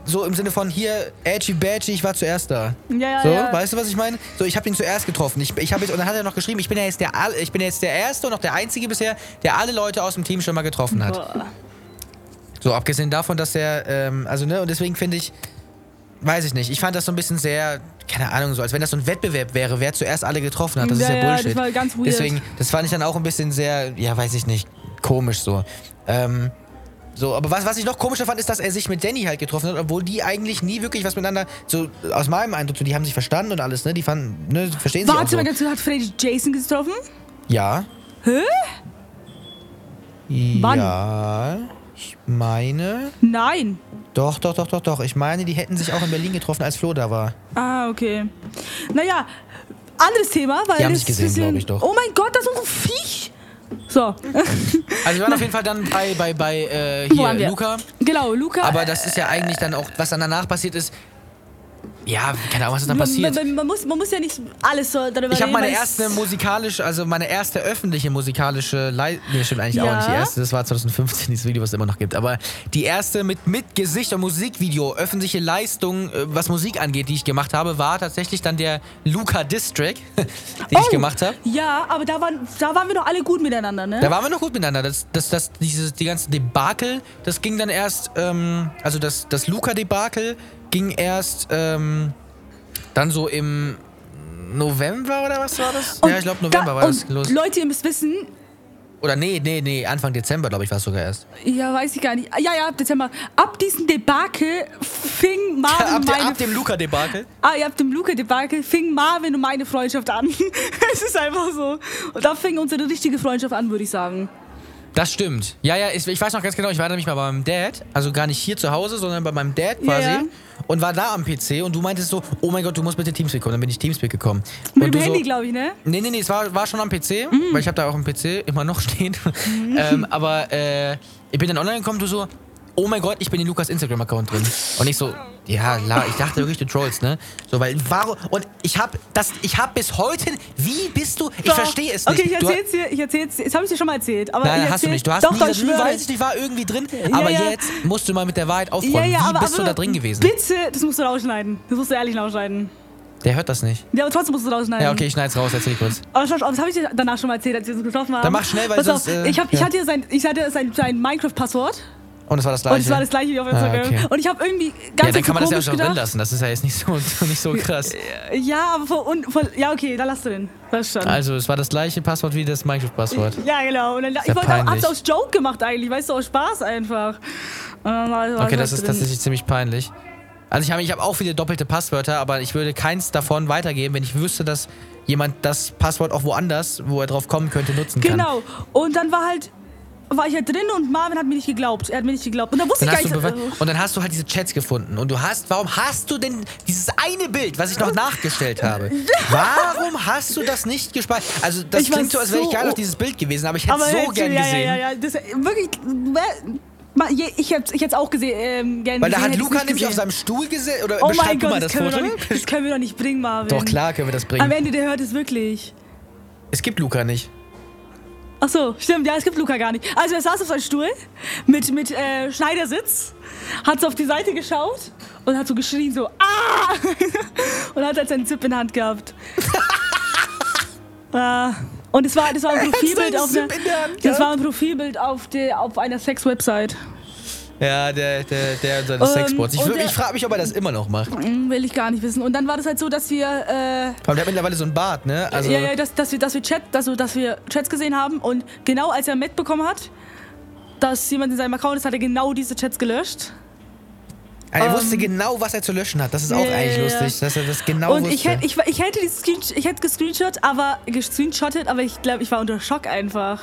So im Sinne von hier, Edgy Badgy, ich war zuerst da. ja, ja, So, ja. weißt du, was ich meine? So, ich habe ihn zuerst getroffen. Ich, ich hab jetzt, und dann hat er noch geschrieben, ich bin ja jetzt der, ich bin jetzt der Erste und auch der Einzige bisher, der alle Leute aus dem Team schon mal getroffen hat. Boah. So, abgesehen davon, dass er, ähm, also, ne, und deswegen finde ich, weiß ich nicht, ich fand das so ein bisschen sehr, keine Ahnung, so, als wenn das so ein Wettbewerb wäre, wer zuerst alle getroffen hat. Das ist Ja, ja ja, Bullshit. das war ganz weird. Deswegen, das fand ich dann auch ein bisschen sehr, ja, weiß ich nicht, komisch so. Ähm, so, aber was, was ich noch komischer fand, ist, dass er sich mit Danny halt getroffen hat, obwohl die eigentlich nie wirklich was miteinander, so aus meinem Eindruck, so, die haben sich verstanden und alles, ne? Die fanden, ne, verstehen sich auch Warte so. mal ganz kurz, hat Freddy Jason getroffen? Ja. Hä? Wann? Ich meine. Nein. Doch, doch, doch, doch, doch. Ich meine, die hätten sich auch in Berlin getroffen, als Flo da war. Ah, okay. Naja, anderes Thema, weil Die haben sich gesehen, bisschen- glaub ich doch. Oh mein Gott, das ist so ein Viech. So, Also wir waren auf jeden Fall dann bei, bei, bei äh, hier? Luca. genau, Luca. Aber das ist ja eigentlich dann auch, was dann danach passiert ist. Ja, keine Ahnung, was ist dann man, passiert. man, man, muss, man muss ja nicht alles so darüber Ich habe meine erste musikalische, also meine erste öffentliche musikalische Leistung, nee, stimmt eigentlich auch Ja. nicht die erste, das war 2015, dieses Video, was es immer noch gibt, aber die erste mit, mit Gesicht und Musikvideo, öffentliche Leistung, äh, was Musik angeht, die ich gemacht habe, war tatsächlich dann der Luca District, den ich Oh, gemacht habe. Ja, aber da waren, da waren wir doch alle gut miteinander, ne? Da waren wir noch gut miteinander. Das, das, das, dieses, die ganzen Debakel, das ging dann erst, ähm, also das, das Luca-Debakel ging erst ähm, dann so im November oder was war das? Und ja, ich glaube November da, war das los. Leute, ihr müsst wissen, Oder nee, nee, nee, Anfang Dezember, glaube ich, war es sogar erst. ja, weiß ich gar nicht. Ja, ja, ab Dezember. Ab diesem Debakel fing Marvin ab, der, meine ab dem Luca-Debakel. Ah, ihr habt dem Luca-Debakel, fing Marvin und meine Freundschaft an. es ist einfach so. Und da fing unsere richtige Freundschaft an, würde ich sagen. Das stimmt. Ja, ja, ich, ich weiß noch ganz genau, ich war nämlich mal bei meinem Dad, also gar nicht hier zu Hause, sondern bei meinem Dad quasi. ja. Und war da am PC und du meintest so, oh mein Gott, du musst bitte Teamspeak kommen. Dann bin ich Teamspeak gekommen. Mit und dem du Handy, so, glaube ich, ne? Nee, nee, nee, es war, war schon am PC, Mhm. weil ich habe da auch einen PC immer noch stehen. ähm, aber äh, ich bin dann online gekommen, du so, oh mein Gott, ich bin in Lukas Instagram-Account drin. Und ich so, ja, la, ich dachte wirklich, du trollst, ne? So, weil, warum, und ich hab das, ich hab bis heute, wie bist du, ich Doch. verstehe es nicht. Okay, ich erzähl's dir, ich erzähl's dir. Das habe ich dir schon mal erzählt. Aber Nein, hast du nicht. Du hast doch, nie doch, ich weiß ich nicht, war irgendwie drin. Ja, aber ja. jetzt musst du mal mit der Wahrheit Ja, aufräumen. ja, wie aber, bist aber du da drin gewesen? Bitte, das musst du rausschneiden. Das musst du ehrlich rausschneiden. Der hört das nicht. Ja, aber trotzdem musst du rausschneiden. Ja, okay, ich schneid's raus, erzähl kurz. Aber schau, das habe ich dir danach schon mal erzählt, als wir uns getroffen haben. Dann mach schnell, weil Pass sonst, auf, äh, ich, hab, ich ja. hatte sein, ich hatte sein, sein Minecraft-Passwort. Und es war das Und gleiche. es war das gleiche wie auf Instagram. Ah, okay. Und ich habe irgendwie ganz ja, dann kann man das ja auch schon drin lassen. Das ist ja jetzt nicht so, nicht so krass. Ja, aber von, und, von, ja, okay, dann lass du den. Das schon. Also, es war das gleiche Passwort wie das Minecraft-Passwort. Ja, genau. Und dann, ich wollte auch, hab's aus Joke gemacht eigentlich, weißt du, aus Spaß einfach. Und war- war Okay, das ist drin. tatsächlich ziemlich peinlich. Also ich habe ich hab auch viele doppelte Passwörter, aber ich würde keins davon weitergeben, wenn ich wüsste, dass jemand das Passwort auch woanders, wo er drauf kommen könnte, nutzen kann. Genau. Und dann war halt, war ich halt drin und Marvin hat mir nicht geglaubt. Er hat mir nicht geglaubt. Und dann wusste Dann ich hast gar du nicht. bewe- und dann hast du halt diese Chats gefunden. Und du hast, warum hast du denn dieses eine Bild, was ich noch nachgestellt habe? Warum hast du das nicht gespeichert? Also das Ich klingt so, als wäre ich so- gerne auf dieses Bild gewesen, aber ich hätte es so jetzt- gern ja, gesehen. Ja, ja, ja. Das, wirklich. Ich hätte ich es auch gesehen, ähm, gerne Weil da gesehen, hat Luca nämlich auf seinem Stuhl gesessen. Oder Oh mein Gott, das das können, nicht, das können wir doch nicht bringen, Marvin. Doch, klar können wir das Am bringen. Ende, der hört es wirklich. Es gibt Luca nicht. Ach so, stimmt, ja, es gibt Luca gar nicht. Also er saß auf seinem Stuhl mit, mit äh, Schneidersitz, hat so auf die Seite geschaut und hat so geschrien, so ah! und hat halt seinen Zip in der Hand gehabt. Ah, und es war, das war ein Profilbild auf Hand das war ein Profilbild auf, der, auf einer Sex-Website. Ja, der, der, der, Ähm, Sexbots. Ich, und wür- der- ich frage mich, ob er das immer noch macht. Hm, Will ich gar nicht wissen. Und dann war das halt so, dass wir, äh, allem, der hat mittlerweile so ein Bart, ne? Also, ja, ja, dass, dass wir, dass wir Chat, also, dass wir Chats gesehen haben und genau als er mitbekommen hat, dass jemand in seinem Account ist, hat er genau diese Chats gelöscht. Er Ähm. wusste genau, was er zu löschen hat. Das ist auch Ja, eigentlich lustig, dass er das genau Und wusste. ich hätte, ich, ich hätte die Screen, ich hätte gescreenshot, aber gescreenshottet, aber ich glaube, ich war unter Schock einfach.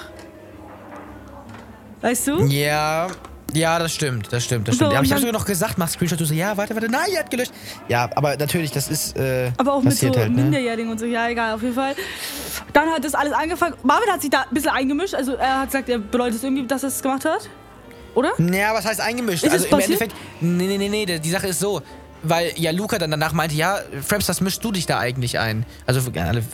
Weißt du? ja, ja, das stimmt, das stimmt, das So, stimmt. aber und ich habe sogar noch gesagt, mach Screenshot. Du so, ja, warte, warte, nein, er hat gelöscht. Ja, aber natürlich, das ist äh, Aber auch mit so halt, ne? Minderjährigen und so, ja, egal, auf jeden Fall. Dann hat das alles angefangen. Marvin hat sich da ein bisschen eingemischt, also er hat gesagt, er bereut es irgendwie, dass er es gemacht hat. Oder? Ja, was heißt eingemischt? Ist also im passiert? Endeffekt, nee, nee, nee, nee, die Sache ist so, weil ja Luca dann danach meinte, ja, Fraps, was mischst du dich da eigentlich ein? Also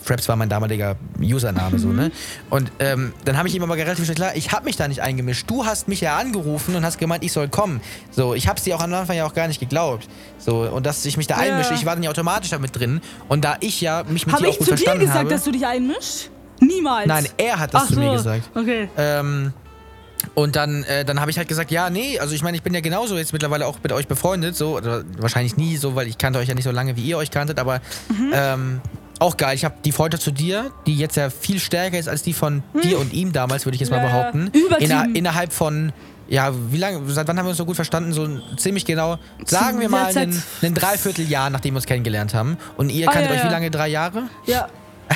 Fraps war mein damaliger Username so, Mhm. ne? Und ähm, dann habe ich ihm aber relativ schnell klar, ich habe mich da nicht eingemischt. Du hast mich ja angerufen und hast gemeint, ich soll kommen. So, ich habe es dir auch am Anfang ja auch gar nicht geglaubt. So, und dass ich mich da Ja. einmische, ich war dann ja automatisch damit drin. Und da ich ja mich mit Habe dir auch ich gut zu dir verstanden gesagt, habe. dass du dich einmischst? Niemals. Nein, er hat das Ach zu so. mir gesagt. Okay. Ähm, und dann, äh, dann habe ich halt gesagt, ja, nee, also ich meine, ich bin ja genauso jetzt mittlerweile auch mit euch befreundet, so, oder wahrscheinlich nie so, weil ich kannte euch ja nicht so lange, wie ihr euch kanntet, aber Mhm. ähm, auch geil. Ich habe die Freundschaft zu dir, die jetzt ja viel stärker ist als die von dir und ihm damals, würde ich jetzt mal. Ja, behaupten. Inner, innerhalb von, ja, wie lange, seit wann haben wir uns so gut verstanden? So ziemlich genau, sagen wir mal, ein, Dreivierteljahr, nachdem wir uns kennengelernt haben. Und ihr Ah, kanntet ja, euch wie ja. lange? Drei Jahre? Ja.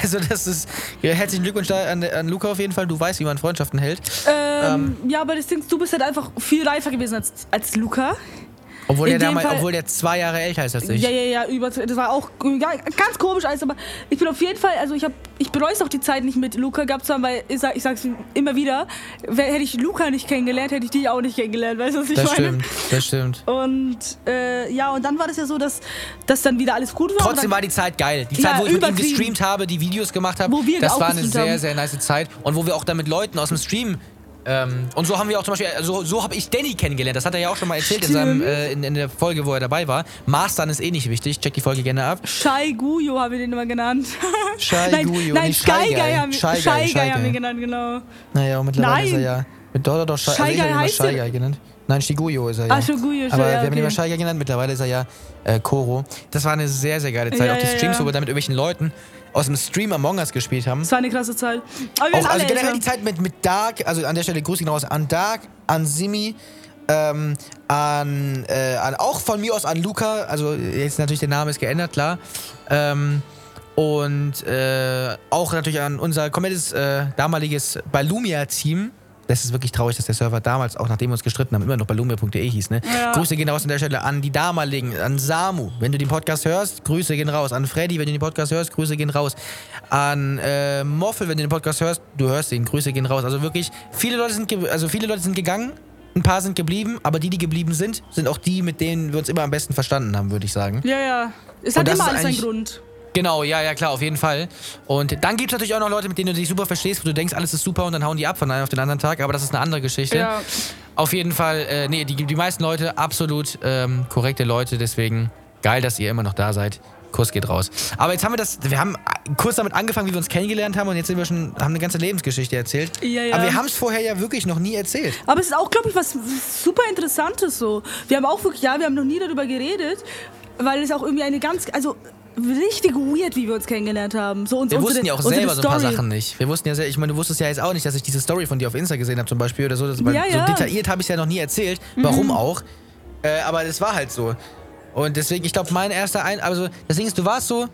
Also das ist, ja, herzlichen Glückwunsch an, an Luca auf jeden Fall. Du weißt, wie man Freundschaften hält. Ähm, ja, aber das Ding, du bist halt einfach viel reifer gewesen als, als Luca. Obwohl der, damals, Fall- obwohl der zwei Jahre älter ist als ich. Ja, ja, ja, über, das war auch ja, ganz komisch alles, aber ich bin auf jeden Fall, also ich habe, ich bereue es auch die Zeit nicht mit Luca gehabt zu haben, weil ich, sag, ich sag's immer wieder, wär- hätte ich Luca nicht kennengelernt, hätte ich dich auch nicht kennengelernt, weißt du, was ich das meine? stimmt, das stimmt. Und äh, ja, und dann war das ja so, dass, dass dann wieder alles gut war. Trotzdem dann, war die Zeit geil. Die Ja, Zeit, wo ich mit ihm gestreamt habe, die Videos gemacht habe, Wo wir das war eine sehr, haben. sehr nice Zeit. Und wo wir auch dann mit Leuten aus dem Stream ähm, und so haben wir auch zum Beispiel, so, so habe ich Danny kennengelernt. Das hat er ja auch schon mal erzählt in, seinem, äh, in, in der Folge, wo er dabei war. Mastern ist eh nicht wichtig. Check die Folge gerne ab. Shai Guyo haben wir den immer genannt. Shai nein, Guyo, nein, nicht Sky Guy. Haben wir, Shy Guy, Shy Guy haben wir genannt, genau. Naja, und mittlerweile Nein. ist er ja. Mit doch, doch, Shy, also Shy habe Guy heißt Shy er- Guy genannt. Nein, Shiguyo ist er ja. Ah, Shiguyo, Aber ja, wir haben ihn immer Guy genannt. Mittlerweile ist er ja äh, Koro. Das war eine sehr, sehr geile Zeit. Ja, auch die Streams, ja. wo wir da mit irgendwelchen Leuten aus dem Stream Among Us gespielt haben. Das war eine krasse Zeit. Aber wir Auch, also generell die Zeit mit, mit Dark, also an der Stelle Grüße gehen raus an Dark, an Simi, ähm, an, äh, an auch von mir aus an Luca, also jetzt natürlich der Name ist geändert, klar. Ähm, und äh, auch natürlich an unser komplettes äh, damaliges Balumia-Team. Das ist wirklich traurig, dass der Server damals, auch nachdem wir uns gestritten haben, immer noch balumia.de hieß, ne? Ja. Grüße gehen raus an der Stelle an die damaligen, an Samu, wenn du den Podcast hörst, Grüße gehen raus. An Freddy, wenn du den Podcast hörst, Grüße gehen raus. An äh, Moffel, wenn du den Podcast hörst, du hörst ihn, Grüße gehen raus. Also wirklich, viele Leute sind, also viele Leute sind gegangen, ein paar sind geblieben, aber die, die geblieben sind, sind auch die, mit denen wir uns immer am besten verstanden haben, würde ich sagen. Ja, ja. Es hat immer alles seinen Grund. Genau, ja, ja, klar, auf jeden Fall. Und dann gibt es natürlich auch noch Leute, mit denen du dich super verstehst, wo du denkst, alles ist super und dann hauen die ab von einem auf den anderen Tag, aber das ist eine andere Geschichte. Ja. Auf jeden Fall, äh, nee, die, die meisten Leute, absolut ähm, korrekte Leute, deswegen geil, dass ihr immer noch da seid. Kuss geht raus. Aber jetzt haben wir das, wir haben kurz damit angefangen, wie wir uns kennengelernt haben und jetzt sind wir schon, haben eine ganze Lebensgeschichte erzählt. Ja, ja. Aber wir haben es vorher ja wirklich noch nie erzählt. Aber es ist auch, glaube ich, was super Interessantes so. Wir haben auch wirklich, ja, wir haben noch nie darüber geredet, weil es auch irgendwie eine ganz, also richtig weird, wie wir uns kennengelernt haben. So uns, Wir unsere, wussten ja auch unsere selber so ein paar. Sachen nicht. Wir wussten ja sehr, ich meine, du wusstest ja jetzt auch nicht, dass ich diese Story von dir auf Insta gesehen habe zum Beispiel oder so. Das, Ja, so ja. Mhm. detailliert habe ich es ja noch nie erzählt. Warum auch? Äh, aber es war halt so. Und deswegen, ich glaube, mein erster Ein... Also, das Ding ist, du warst so...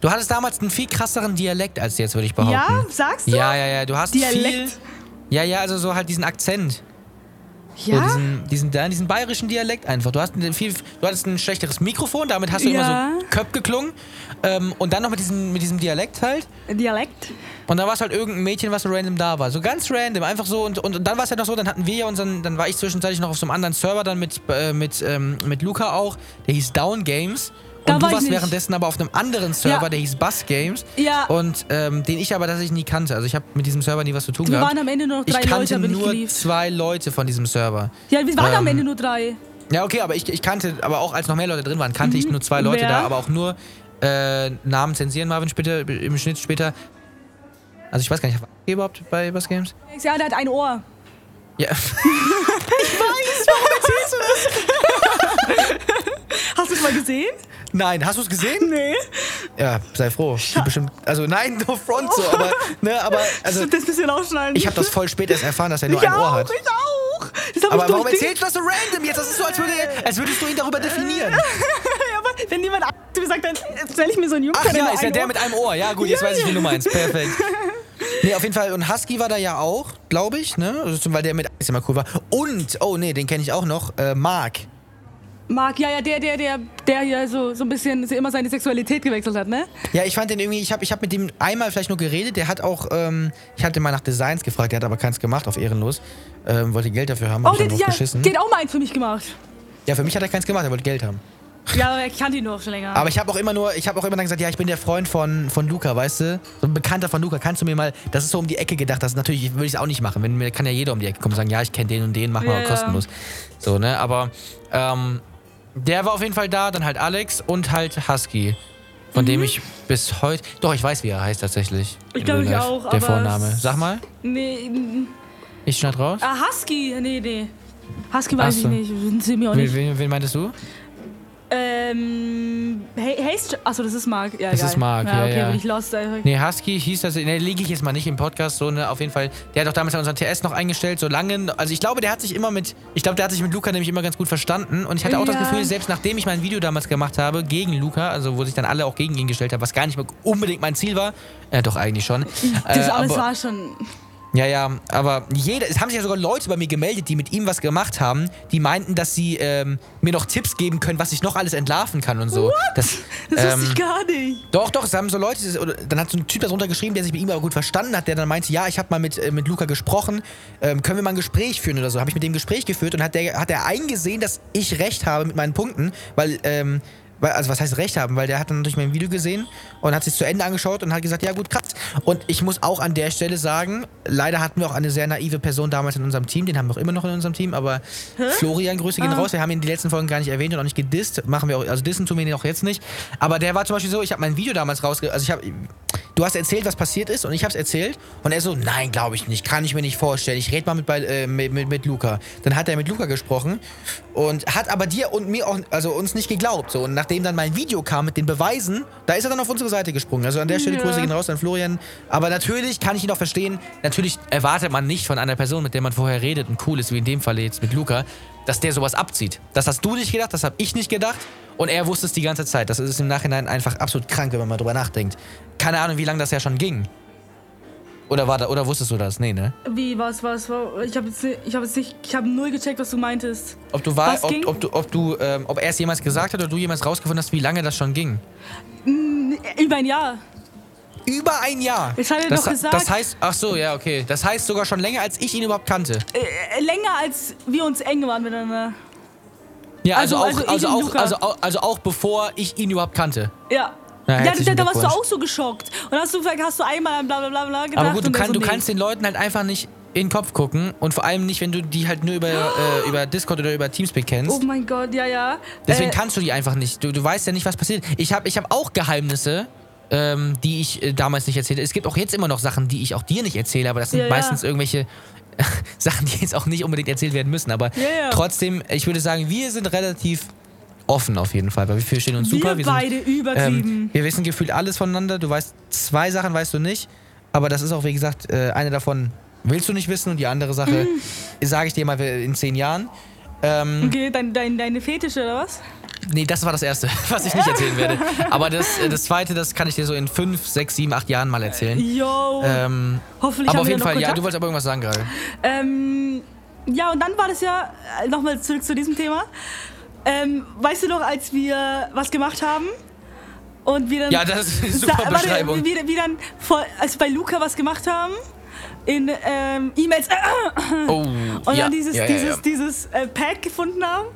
Du hattest damals einen viel krasseren Dialekt als jetzt, würde ich behaupten. Ja, sagst du? Ja, ja, ja. Du hast viel... Dialekt? Ja, ja, also so halt diesen Akzent. So Ja? diesen, diesen, ja, diesen bayerischen Dialekt einfach. Du, hast einen viel, du hattest ein schlechteres Mikrofon, damit hast du Ja. immer so Köp geklungen. Ähm, und dann noch mit diesem, mit diesem Dialekt halt. Dialekt? Und da war es halt irgendein Mädchen, was so random da war. So ganz random, einfach so. Und, und, und dann war es halt noch so, dann hatten wir ja unseren, dann war ich zwischenzeitlich noch auf so einem anderen Server dann mit, äh, mit, ähm, mit Luca auch. Der hieß Down Games. Und war du ich warst währenddessen aber auf einem anderen Server, Ja. der hieß Bus Games. Ja. Und ähm, den ich aber tatsächlich nie kannte. Also ich habe mit diesem Server nie was zu tun Wir gehabt. waren am Ende nur noch ich drei kannte Leute, ich nur geliebt. zwei Leute von diesem Server. Ja, wir waren am Ähm, Ende nur drei. Ja, okay, aber ich, ich kannte, aber auch als noch mehr Leute drin waren, kannte ich nur zwei Leute Wer? da, aber auch nur äh, Namen zensieren, Marvin später, im Schnitt später. Also ich weiß gar nicht, war ich überhaupt bei Bus Games? Ja, der hat ein Ohr. Ja. Hast du es mal gesehen? Nein, hast du es gesehen? Nee. Ja, sei froh. Bestimmt, also nein, no front so, aber, ne, aber, also das bisschen ausschneiden. ich habe das voll spät erst erfahren, dass er nur ich ein Ohr auch, hat. Ich auch. Das Aber ich warum erzählst du das so random jetzt? Das ist so, als, würde, als würdest du ihn darüber definieren. Ja, wenn jemand zu mir sagt, dann stelle ich mir so einen Jungen Ach ja, ist ja der mit einem Ohr. Ja, gut, jetzt weiß ich, wie du meinst. Perfekt. Nee, auf jeden Fall. Und Husky war da ja auch, glaube ich, ne? Also, weil der mit Eis immer cool war. Und, oh nee, den kenne ich auch noch, äh, Mark. Marc, ja, ja, der, der, der, der hier so, so ein bisschen immer seine Sexualität gewechselt hat, ne? Ja, ich fand den irgendwie, ich habe ich hab mit dem einmal vielleicht nur geredet. Der hat auch, ähm, ich hatte mal nach Designs gefragt, der hat aber keins gemacht, auf ehrenlos. Ähm, wollte Geld dafür haben, hab Oh, ich dann der, drauf ja, geschissen. der hat auch mal eins für mich gemacht. Ja, für mich hat er keins gemacht, er wollte Geld haben. Ja, aber ich kannte ihn noch schon länger. Aber ich habe auch immer nur, ich habe auch immer dann gesagt, ja, ich bin der Freund von, von Luca, weißt du? So ein Bekannter von Luca. Kannst du mir mal, das ist so um die Ecke gedacht, das ist natürlich, würde ich es auch nicht machen. Wenn mir kann ja jeder um die Ecke kommen und sagen, ja, ich kenne den und den, mach mal Ja, ja. kostenlos. So, ne? Aber ähm, der war auf jeden Fall da, dann halt Alex und halt Husky. Von dem ich bis heute. Doch, ich weiß, wie er heißt tatsächlich. Ich in glaub, Real ich auch, Der aber Vorname. Sag mal, nee, ich schneid raus. ah, Husky, nee, nee. Husky weiß so. ich nicht, sind mir auch nicht. wen, wen meintest du? Ähm, hey, Haste, achso, das ist Marc. Ja, Das geil. ist Marc, ja, okay, ja. ich lost. einfach. Nee, Husky hieß das, ne, liege ich jetzt mal nicht im Podcast, so, ne, auf jeden Fall. Der hat auch damals unseren TS noch eingestellt, so lange, also ich glaube, der hat sich immer mit, ich glaube, der hat sich mit Luca nämlich immer ganz gut verstanden und ich hatte auch das Ja. Gefühl, selbst nachdem ich mein Video damals gemacht habe, gegen Luca, also wo sich dann alle auch gegen ihn gestellt haben, was gar nicht mehr unbedingt mein Ziel war, äh, doch eigentlich schon. Das äh, alles aber, war schon. Ja, ja, aber jeder, es haben sich ja sogar Leute bei mir gemeldet, die mit ihm was gemacht haben, die meinten, dass sie ähm, mir noch Tipps geben können, was ich noch alles entlarven kann und so. Das, Das ähm, wusste ich gar nicht. doch, doch, es haben so Leute, oder dann hat so ein Typ das runtergeschrieben, der sich mit ihm aber gut verstanden hat, der dann meinte, ja, ich habe mal mit, äh, mit Luca gesprochen, ähm, können wir mal ein Gespräch führen oder so. Habe ich mit dem Gespräch geführt und hat, der, hat er eingesehen, dass ich recht habe mit meinen Punkten, weil, ähm, weil, also was heißt recht haben, weil der hat dann natürlich mein Video gesehen und hat sich zu Ende angeschaut und hat gesagt, ja gut, krass. Und ich muss auch an der Stelle sagen, leider hatten wir auch eine sehr naive Person damals in unserem Team, den haben wir auch immer noch in unserem Team, aber Florian, Grüße gehen Ah. raus, wir haben ihn die letzten Folgen gar nicht erwähnt und auch nicht gedisst, machen wir auch, also dissen tun wir ihn auch jetzt nicht. Aber der war zum Beispiel so, ich habe mein Video damals rausge... Also ich habe... Du hast erzählt, was passiert ist und ich habe es erzählt und er so, nein, glaube ich nicht, kann ich mir nicht vorstellen. Ich rede mal mit, äh, mit, mit, mit Luca. Dann hat er mit Luca gesprochen und hat aber dir und mir auch, also uns nicht geglaubt. So. Und nachdem dann mein Video kam mit den Beweisen, da ist er dann auf unsere Seite gesprungen. Also an der Stelle Ja. Grüße gehen raus an Florian. Aber natürlich kann ich ihn auch verstehen, natürlich erwartet man nicht von einer Person, mit der man vorher redet und cool ist, wie in dem Fall jetzt mit Luca, dass der sowas abzieht. Das hast du nicht gedacht, das habe ich nicht gedacht. Und er wusste es die ganze Zeit. Das ist im Nachhinein einfach absolut krank, wenn man mal drüber nachdenkt. Keine Ahnung, wie lange das ja schon ging. Oder war da, oder wusstest du das? Nee, ne? Wie, was, was, was? Ich habe jetzt, nicht- ich hab jetzt nicht, ich habe null gecheckt, was du meintest. Ob du war, ob, ob du, ob du, ähm, ob er es jemals gesagt hat oder du jemals rausgefunden hast, wie lange das schon ging. Über ein Jahr. Über ein Jahr. Ich hatte das, doch gesagt- Das heißt, ach so, ja, okay. Das heißt sogar schon länger, als ich ihn überhaupt kannte. Äh, länger als wir uns eng waren miteinander. Ja, also, Also- auch, also also, auch, also, auch, also auch bevor ich ihn überhaupt kannte. Ja. Ja, herzlichen da, da warst du auch so geschockt. Und hast du vielleicht hast du einmal an bla bla bla bla gedacht. Aber gut, du, kann, so, du nee. kannst den Leuten halt einfach nicht in den Kopf gucken und vor allem nicht, wenn du die halt nur über, äh, über Discord oder über Teamspeak kennst. Oh mein Gott, ja, ja. Deswegen äh, kannst du die einfach nicht. Du, du weißt ja nicht, was passiert. Ich habe ich hab auch Geheimnisse, ähm, die ich äh, damals nicht erzählte. Es gibt auch jetzt immer noch Sachen, die ich auch dir nicht erzähle, aber das sind Ja, ja. meistens irgendwelche Sachen, die jetzt auch nicht unbedingt erzählt werden müssen. Aber Ja, ja. trotzdem, ich würde sagen, wir sind relativ offen auf jeden Fall, weil wir verstehen uns wir super. Wir sind, beide übertrieben. ähm, wir wissen gefühlt alles voneinander. Du weißt zwei Sachen, weißt du nicht. Aber das ist auch, wie gesagt, äh, eine davon willst du nicht wissen und die andere Sache Mhm. sage ich dir mal in zehn Jahren. Ähm, okay, dein, dein, deine Fetische oder was? Nee, das war das Erste, was ich nicht erzählen werde. Aber das, äh, das Zweite, das kann ich dir so in fünf, sechs, sieben, acht Jahren mal erzählen. Yo. Ähm, Hoffentlich aber haben auf wir jeden Fall, ja, Kontakt. du wolltest aber irgendwas sagen gerade. Ähm, ja, und dann war das ja, äh, nochmal zurück zu diesem Thema. Ähm, weißt du noch, als wir was gemacht haben? Und wir dann. Ja, das ist eine super Beschreibung. Wie, wie dann, vor, als bei Luca was gemacht haben, in ähm, E-Mails, Oh, und ja, dann dieses, ja, ja, dieses, ja. dieses äh, Pack gefunden haben.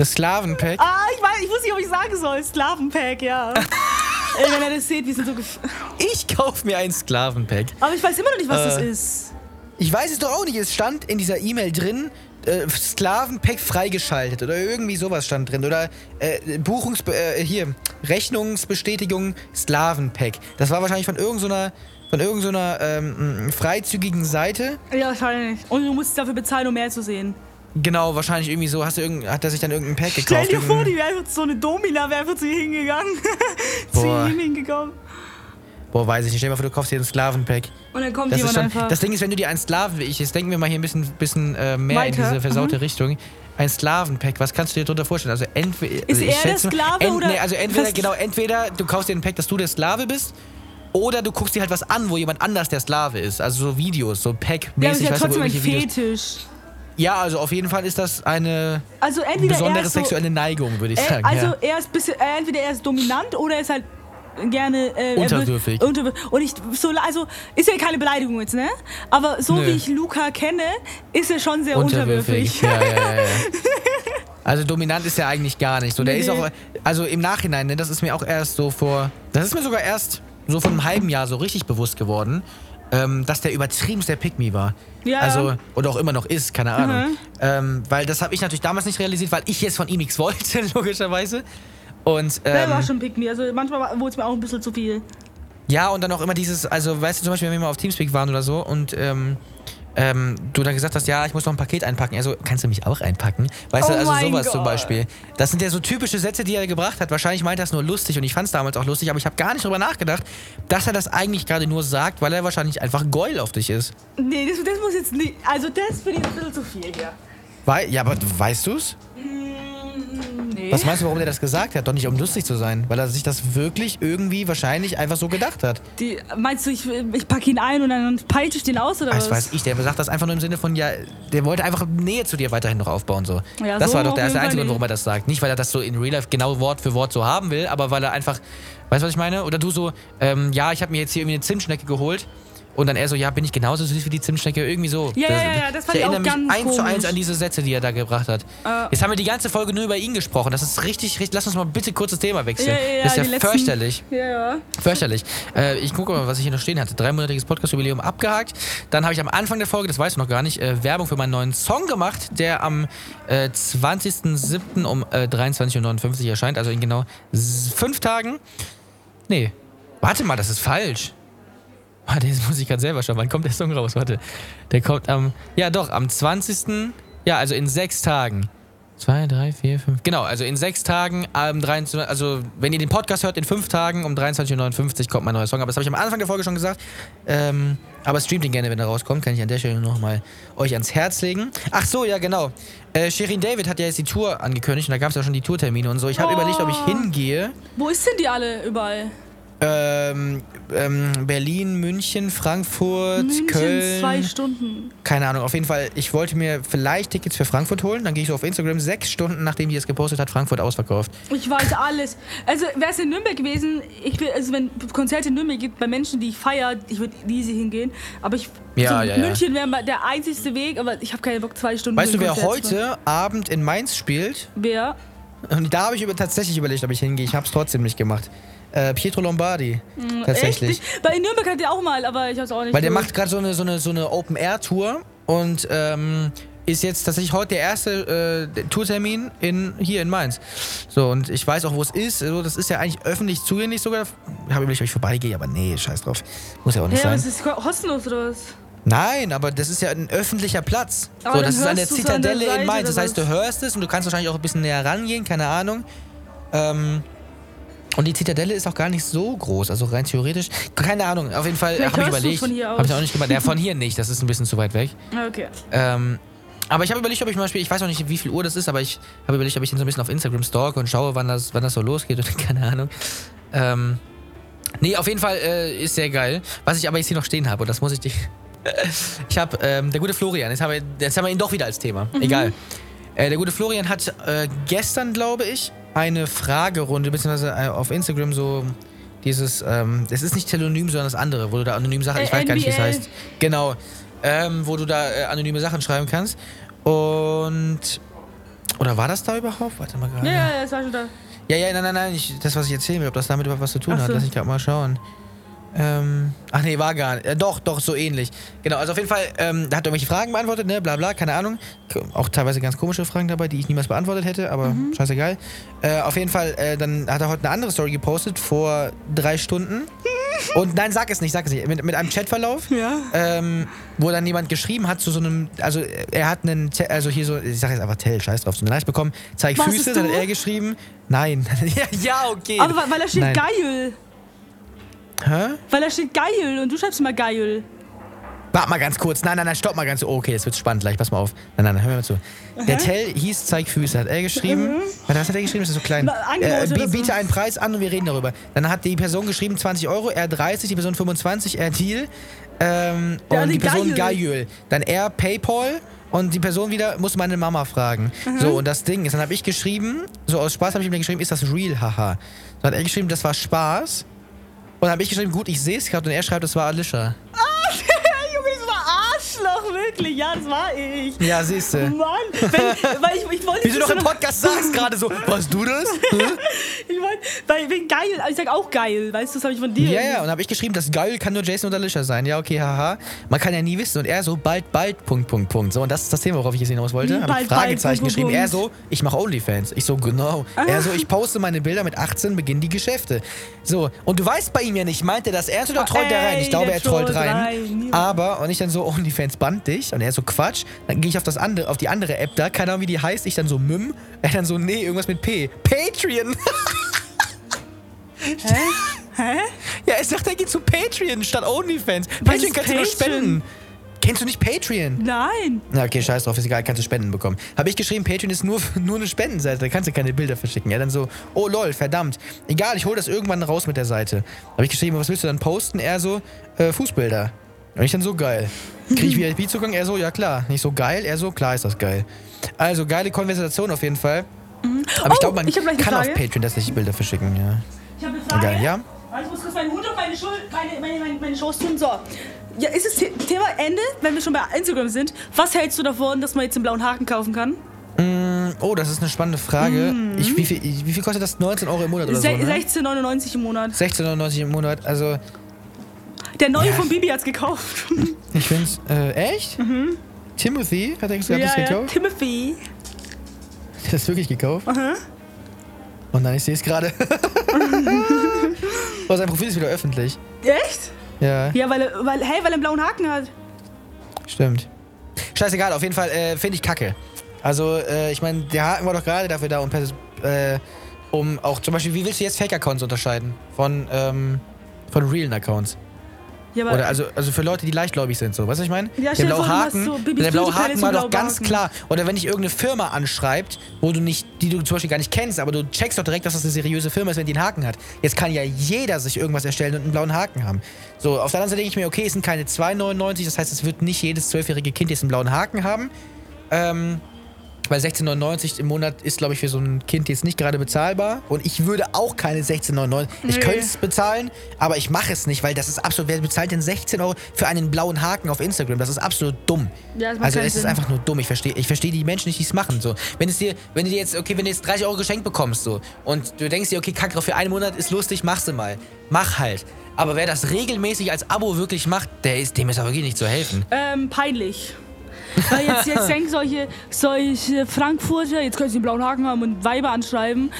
Das Sklavenpack. Ah, ich weiß, ich wusste nicht, ob ich sagen soll. Sklavenpack, ja. Ey, wenn ihr das seht, wir sind so. gef- Ich kauf mir ein Sklavenpack. Aber ich weiß immer noch nicht, was das Äh. ist. Ich weiß es doch auch nicht. Es stand in dieser E-Mail drin, äh, Sklavenpack freigeschaltet oder irgendwie sowas stand drin. Oder äh, Buchungs... Äh, hier, Rechnungsbestätigung Sklavenpack. Das war wahrscheinlich von irgendeiner von irgendeiner ähm, freizügigen Seite. Ja, wahrscheinlich. Und du musst dafür bezahlen, um mehr zu sehen. Genau, wahrscheinlich irgendwie so. Hast du irgend, hat er sich dann irgendein Pack Stell gekauft? dir vor, die wäre einfach so eine Domina, wäre einfach zu ihr hingegangen. zu ihm hingekommen. Boah, weiß ich nicht. Stell dir mal vor, du kaufst dir ein Sklavenpack. Und dann kommt Das, ist jemand schon, einfach. das Ding ist, wenn du dir einen Sklaven, ich, jetzt denken wir mal hier ein bisschen, bisschen äh, mehr Weiter. in diese versaute Mhm. Richtung. Ein Sklavenpack, was kannst du dir darunter vorstellen? Also entweder. Ist also er der mal- Sklave ent, oder- Nee, also entweder, genau, entweder du kaufst dir ein Pack, dass du der Sklave bist. Oder du guckst dir halt was an, wo jemand anders der Sklave ist. Also so Videos, so ja, Pack-mäßig. ist ja du, wo trotzdem ein irgendwelche Videos- Fetisch. Ja, also auf jeden Fall ist das eine Also er besondere ist so, sexuelle Neigung, würde ich äh, sagen. also ja. er ist bisschen, äh, entweder er ist dominant oder er ist halt gerne äh, er Unterwürfig. unterwürfig. Und ich so also ist ja keine Beleidigung jetzt, ne? Aber so Nö. wie ich Luca kenne, ist er schon sehr unterwürfig. Ja, ja, ja, ja. Also dominant ist er eigentlich gar nicht so. Der Nee. ist auch, also im Nachhinein, ne, das ist mir auch erst so vor, das ist mir sogar erst so vor einem halben Jahr so richtig bewusst geworden, ähm, dass der übertriebenst der Me war. Ja. Also, oder auch immer noch ist, keine Ahnung. Mhm. Ähm, weil das habe ich natürlich damals nicht realisiert, weil ich jetzt von ihm nichts wollte, logischerweise. Und Der ähm, war schon Pick Me. Also manchmal wurde es mir auch ein bisschen zu viel. ja, und dann auch immer dieses, also weißt du zum Beispiel, wenn wir mal auf Teamspeak waren oder so und ähm, ähm, du dann gesagt hast, ja, ich muss noch ein Paket einpacken. Also, kannst du mich auch einpacken? Weißt Oh du, also sowas zum Gott. Beispiel. Das sind ja so typische Sätze, die er gebracht hat. Wahrscheinlich meint er es nur lustig und ich fand es damals auch lustig, aber ich habe gar nicht drüber nachgedacht, dass er das eigentlich gerade nur sagt, weil er wahrscheinlich einfach Geul auf dich ist. Nee, das, das muss jetzt nicht. Also das finde ich ein bisschen zu viel hier. Wei ja, aber weißt du's? Nee. Was meinst du, warum er das gesagt hat? Doch nicht, um lustig zu sein, weil er sich das wirklich irgendwie wahrscheinlich einfach so gedacht hat. Die, meinst du, ich, ich packe ihn ein und dann peitsche ich den aus oder Das was? weiß ich, der sagt das einfach nur im Sinne von, ja, der wollte einfach Nähe zu dir weiterhin noch aufbauen. So. Ja, das so war doch der erste einzige warum er das sagt. Nicht, weil er das so in Real Life genau Wort für Wort so haben will, aber weil er einfach, weißt du, was ich meine? Oder du so, ähm, ja, ich habe mir jetzt hier irgendwie eine Zimtschnecke geholt. Und dann er so, ja, bin ich genauso süß wie die Zimtschnecke? Irgendwie so. Ja, ja, ja, ja, das fand ich erinnere auch mich ganz eins zu eins komisch. an diese Sätze, die er da gebracht hat. Äh. Jetzt haben wir die ganze Folge nur über ihn gesprochen. Das ist richtig, richtig. Lass uns mal bitte kurz das Thema wechseln. Ja, ja, ja, das ist ja die letzten- fürchterlich. Ja, ja. Fürchterlich. Äh, ich gucke mal, was ich hier noch stehen hatte. Dreimonatiges Podcast-Jubiläum abgehakt. Dann habe ich am Anfang der Folge, das weißt du noch gar nicht, äh, Werbung für meinen neuen Song gemacht, der am äh, 20.07. um äh, 23.59 Uhr erscheint. Also in genau fünf Tagen. Nee. Warte mal, das ist falsch. Warte, jetzt muss ich gerade selber schauen. Wann kommt der Song raus? Warte. Der kommt am. Ja, doch, am 20. Ja, also in sechs Tagen. Zwei, drei, vier, fünf. Genau, also in sechs Tagen, am 23, also wenn ihr den Podcast hört, in fünf Tagen um 23.59 Uhr kommt mein neuer Song. Aber das habe ich am Anfang der Folge schon gesagt. Ähm, aber streamt ihn gerne, wenn er rauskommt. Kann ich an der Stelle nochmal euch ans Herz legen. Ach so, ja, genau. Äh, Shirin David hat ja jetzt die Tour angekündigt und da gab es ja schon die Tourtermine und so. Ich habe Oh. überlegt, ob ich hingehe. Wo ist denn die alle überall? Ähm, ähm, Berlin, München, Frankfurt, München, Köln. zwei Stunden. Keine Ahnung, auf jeden Fall, ich wollte mir vielleicht Tickets für Frankfurt holen. Dann gehe ich so auf Instagram, sechs Stunden nachdem die es gepostet hat, Frankfurt ausverkauft. Ich weiß alles. Also wäre es in Nürnberg gewesen, ich will, also wenn Konzerte in Nürnberg gibt, bei Menschen, die ich feiere, ich würde easy hingehen. Aber ich Ja, so ja, ja. München wäre mal der einzigste Weg, aber ich habe keinen Bock, zwei Stunden. Weißt du, wer heute Abend in Mainz spielt? Wer? Und da habe ich über, tatsächlich überlegt, ob ich hingehe. Ich habe es trotzdem nicht gemacht. Äh, Pietro Lombardi. Tatsächlich. Echt? Bei in Nürnberg hat der auch mal, aber ich habe es auch nicht. Weil der macht gerade so eine, so eine, so eine Open-Air-Tour und ähm, ist jetzt tatsächlich heute der erste äh, Tourtermin in, hier in Mainz. So, und ich weiß auch, wo es ist. Also, das ist ja eigentlich öffentlich zugänglich sogar. Ich habe überlegt, ob ich vorbeigehe, aber nee, scheiß drauf. Muss ja auch nicht Ja, sein. es ist kostenlos oder was? Nein, aber das ist ja ein öffentlicher Platz. Aber so, das ist an der du's an der Zitadelle in Mainz. Das heißt, du hörst es und du kannst wahrscheinlich auch ein bisschen näher rangehen, keine Ahnung. Ähm, und die Zitadelle ist auch gar nicht so groß, also rein theoretisch. Keine Ahnung, auf jeden Fall habe ich überlegt. von hier Habe ich aus. auch nicht gemacht. Ja, von hier nicht, das ist ein bisschen zu weit weg. Ah, Okay. Ähm, aber ich habe überlegt, ob ich zum Beispiel, ich weiß noch nicht, wie viel Uhr das ist, aber ich habe überlegt, ob ich ihn so ein bisschen auf Instagram stalke und schaue, wann das, wann das so losgeht oder keine Ahnung. Ähm, nee, auf jeden Fall äh, ist sehr geil. Was ich aber jetzt hier noch stehen habe, und das muss ich dich. ich habe, ähm, der gute Florian, jetzt haben, wir, jetzt haben wir ihn doch wieder als Thema. Egal. Äh, der gute Florian hat äh, gestern, glaube ich, eine Fragerunde, beziehungsweise äh, auf Instagram so dieses, ähm, es ist nicht Telonym, sondern das andere, wo du da anonym Sachen, ich weiß gar nicht, wie es heißt. Genau. Ähm, wo du da äh, anonyme Sachen schreiben kannst. Und. Oder war das da überhaupt? Warte mal gerade. Ja, ja, ja, das war schon da. Ja, ja, nein, nein, nein. Ich, das, was ich erzählen will, ob das damit überhaupt was zu tun Ach hat. so. Lass mich gerade mal schauen. Ähm, ach nee, war gar nicht. Äh, doch, doch, so ähnlich. Genau, also auf jeden Fall, ähm, da hat er irgendwelche Fragen beantwortet, ne, bla bla, keine Ahnung. Auch teilweise ganz komische Fragen dabei, die ich niemals beantwortet hätte, aber Mhm. scheißegal. Äh, auf jeden Fall, äh, dann hat er heute eine andere Story gepostet vor drei Stunden. Und nein, sag es nicht, sag es nicht. Mit, mit einem Chatverlauf, Ja. ähm, wo dann jemand geschrieben hat zu so einem, also er hat einen, also hier so, ich sag jetzt einfach Tell, scheiß drauf, so eine Nachricht bekommen, zeig Warst Füße, dann hat er geschrieben, nein. ja, okay. Aber weil- da steht Nein. geil. Hä? Weil da steht geil und du schreibst immer geil. Warte mal ganz kurz. Nein, nein, nein, stopp mal ganz. Oh, okay, jetzt wird's spannend gleich. Pass mal auf. Nein, nein, hör mir mal zu. Der Tell hieß Zeig Füße. Hat er geschrieben. Was hat er geschrieben? Das ist so klein. Äh, biete einen Preis an und wir reden darüber. Dann hat die Person geschrieben 20 Euro, er 30, die Person 25, er Deal. Ähm, Ja, und die Person Geil. Geil. Dann er Paypal. Und die Person wieder muss meine Mama fragen. So, und das Ding ist, dann habe ich geschrieben, so aus Spaß habe ich ihm dann geschrieben, ist das real, haha. Dann hat er geschrieben, das war Spaß. Und dann habe ich geschrieben, gut, ich sehe es gerade. Und er schreibt, das war Alicia. Arschloch, wirklich. Ja, das war ich. Ja, siehst du. Mann, wenn, weil ich, ich wollte Wie du doch im Podcast sagst gerade so, warst du das? Ich wollte, weil wegen geil, aber ich sag auch geil, weißt du, das habe ich von dir. Ja, ja, und habe ich geschrieben, das geil kann nur Jason oder Alicia sein. Ja, okay, haha. Man kann ja nie wissen. Und er so, bald, bald, Punkt, Punkt, Punkt. So, und das ist das Thema, worauf ich jetzt hinaus wollte. Wie Habe ich bald, bald, Fragezeichen Punkt, geschrieben. Punkt, Er so, ich mache Onlyfans. Ich so, genau. Er so, ich poste meine Bilder mit 18, beginnen die Geschäfte. So, und du weißt bei ihm ja nicht, meint er das ernst oder trollt er rein? ey, Ich glaube, er trollt rein. rein. Aber, und ich dann so, Onlyfans band dich. Und er so, Quatsch. Dann gehe ich auf, das andere, auf die andere App da, keine Ahnung, wie die heißt. Ich dann so, Mim. Er dann so, nee, irgendwas mit P. Patreon. Hä? Hä? Ja, er sagt, er geht zu Patreon statt OnlyFans. Patreon kannst du nur Patreon? spenden. Kennst du nicht Patreon? Nein. Na, okay, scheiß drauf, ist egal, kannst du Spenden bekommen. Habe ich geschrieben, Patreon ist nur, nur eine Spendenseite, da kannst du keine Bilder verschicken. Ja, dann so, oh lol, verdammt. Egal, ich hole das irgendwann raus mit der Seite. Habe ich geschrieben, was willst du dann posten? Er so, äh, Fußbilder. Und ich dann so, geil. Krieg ich VIP-Zugang? Er so, ja klar. Nicht so geil? Er so, klar ist das geil. Also, geile Konversation auf jeden Fall. Aber ich Oh, glaube, man ich kann auf. Patreon tatsächlich Bilder verschicken, ja. Ich habe eine Frage. Geil, ja? Warte, Ich muss kurz meinen Hut und meine, Schul meine, meine, meine, meine Shows tun. So. Ja, ist das The- Thema Ende, wenn wir schon bei Instagram sind? Was hältst du davon, dass man jetzt den blauen Haken kaufen kann? Oh, das ist eine spannende Frage. Ich, wie, viel, wie viel kostet das? 19 Euro im Monat oder Se so? Ne? 16,99 im Monat. 16,99 im Monat. Also, Der neue Ja. von Bibi hat's gekauft. ich find's. Äh, echt? Timothy hat er hat das Mhm. ja, ja. gekauft? Timothy. Hat er das wirklich gekauft? Aha. Oh nein, ich sehe es gerade. oh, sein Profil ist wieder öffentlich. Echt? Ja, Ja, weil er, weil, hey, weil er einen blauen Haken hat. stimmt. Scheißegal, auf jeden Fall äh, finde ich kacke. Also, äh, ich meine, der Haken war doch gerade dafür da, um, äh, um auch zum Beispiel, wie willst du jetzt Fake-Accounts unterscheiden? Von, ähm, von realen Accounts? Ja, Oder also, also für Leute, die leichtgläubig sind, so. Weißt du, was ich meine? Ja, der blaue vor, Haken, so der blaue Haken war doch ganz Haken. klar. Oder wenn dich irgendeine Firma anschreibt, wo du nicht, die du zum Beispiel gar nicht kennst, aber du checkst doch direkt, dass das eine seriöse Firma ist, wenn die einen Haken hat. Jetzt kann ja jeder sich irgendwas erstellen und einen blauen Haken haben. So, auf der anderen Seite denke ich mir, okay, es sind keine 2,99, das heißt, es wird nicht jedes zwölfjährige Kind jetzt einen blauen Haken haben. Ähm, weil 16,99 im Monat ist, glaube ich, für so ein Kind jetzt nicht gerade bezahlbar. Und ich würde auch keine 16,99. Ich Nee. könnte es bezahlen, aber ich mache es nicht, weil das ist absolut. Wer bezahlt denn 16 Euro für einen blauen Haken auf Instagram? Das ist absolut dumm. Ja, also es ist Sinn. einfach nur dumm. Ich verstehe ich versteh die Menschen nicht, die es machen. So. Wenn es dir, wenn du dir jetzt, okay, wenn du jetzt 30 Euro geschenkt bekommst, so, und du denkst dir, okay, kack drauf, für einen Monat ist lustig, machst du mal. Mach halt. Aber wer das regelmäßig als Abo wirklich macht, der ist, dem ist aber wirklich nicht zu helfen. Ähm, peinlich. Weil jetzt, jetzt denken solche, solche Frankfurter, jetzt können sie einen blauen Haken haben und Weiber anschreiben.